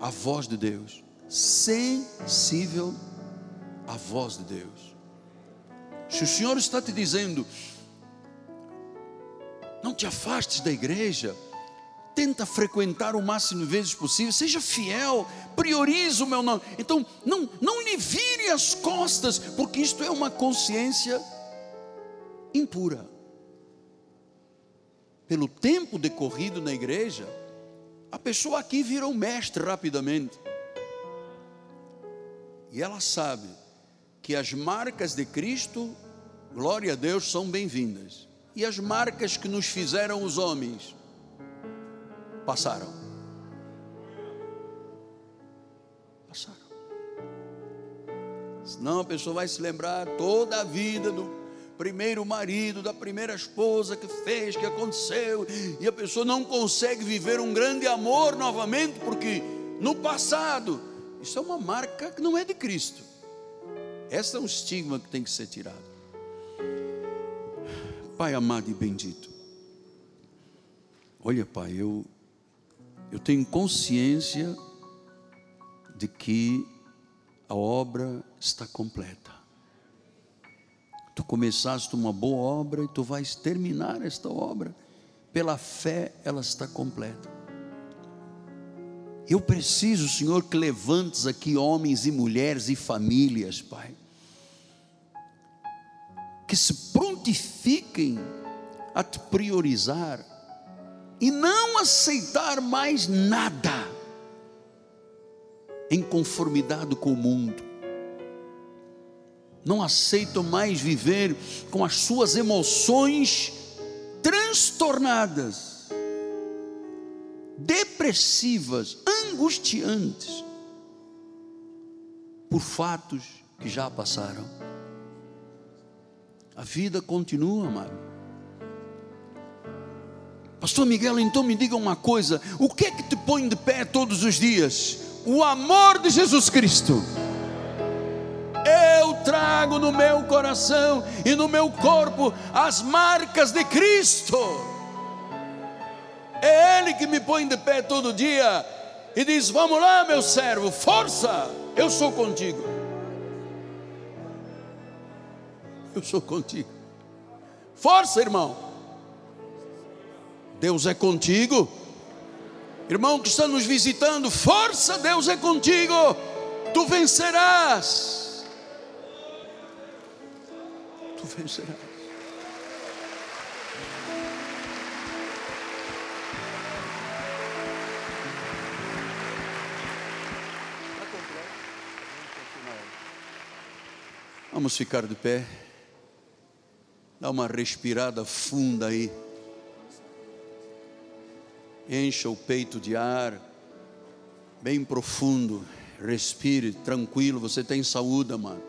à voz de Deus. Sensível à voz de Deus. Se o Senhor está te dizendo, não te afastes da igreja. Tenta frequentar o máximo de vezes possível. Seja fiel. Priorize o meu nome. Então, não, não lhe vire as costas, porque isto é uma consciência impura. Pelo tempo decorrido na igreja, a pessoa aqui vira um mestre rapidamente. E ela sabe que as marcas de Cristo, glória a Deus, são bem-vindas e as marcas que nos fizeram os homens passaram. Passaram. Senão a pessoa vai se lembrar toda a vida do primeiro marido, da primeira esposa que fez, que aconteceu, e a pessoa não consegue viver um grande amor novamente, porque no passado, isso é uma marca que não é de Cristo. Esse é um estigma que tem que ser tirado. Pai amado e bendito, olha, Pai, eu, eu tenho consciência de que a obra está completa. Tu começaste uma boa obra e tu vais terminar esta obra. Pela fé, ela está completa. Eu preciso, Senhor, que levantes aqui homens e mulheres e famílias, Pai que se prontifiquem a te priorizar e não aceitar mais nada em conformidade com o mundo. Não aceitam mais viver com as suas emoções transtornadas transtornadas, depressivas, angustiantes, por fatos que já passaram. A vida continua, amado. Pastor Miguel, então me diga uma coisa: o que é que te põe de pé todos os dias? O amor de Jesus Cristo. Eu trago no meu coração e no meu corpo as marcas de Cristo. É Ele que me põe de pé todo dia e diz: Vamos lá, meu servo, força, eu sou contigo. Eu sou contigo. Força, irmão. Deus é contigo. Irmão que está nos visitando, força, Deus é contigo. Tu vencerás. Tu vencerás. Vamos ficar de pé. Dá uma respirada funda aí encha o peito de ar, bem profundo, respire tranquilo, você tem saúde, amado.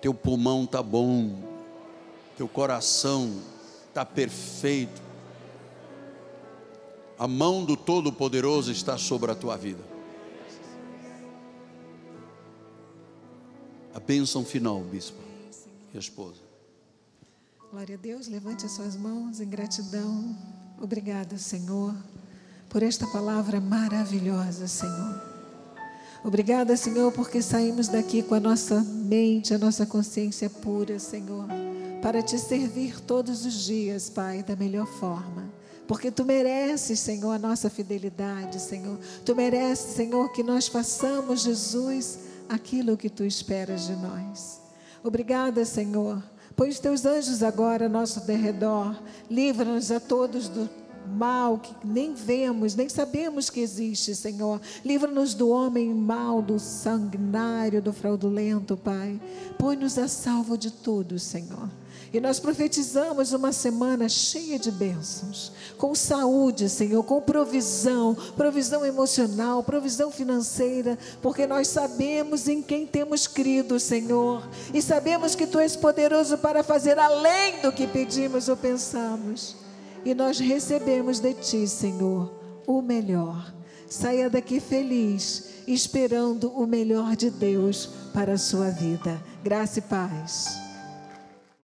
Teu pulmão tá bom, teu coração tá perfeito. A mão do Todo-Poderoso está sobre a tua vida. A bênção final, bispo esposa. Glória a Deus, levante as suas mãos em gratidão. Obrigada, Senhor, por esta palavra maravilhosa, Senhor. Obrigada, Senhor, porque saímos daqui com a nossa mente, a nossa consciência pura, Senhor, para te servir todos os dias, Pai, da melhor forma. Porque tu mereces, Senhor, a nossa fidelidade, Senhor. Tu mereces, Senhor, que nós façamos, Jesus, aquilo que tu esperas de nós. Obrigada, Senhor Põe os teus anjos agora ao nosso derredor. Livra-nos a todos do mal que nem vemos, nem sabemos que existe, Senhor. Livra-nos do homem mau, do sanguinário, do fraudulento, Pai. Põe-nos a salvo de tudo, Senhor. E nós profetizamos uma semana cheia de bênçãos, com saúde, Senhor, com provisão, provisão emocional, provisão financeira, porque nós sabemos em quem temos crido, Senhor, e sabemos que Tu és poderoso para fazer além do que pedimos ou pensamos. E nós recebemos de Ti, Senhor, o melhor. Saia daqui feliz, esperando o melhor de Deus para a sua vida. Graça e paz.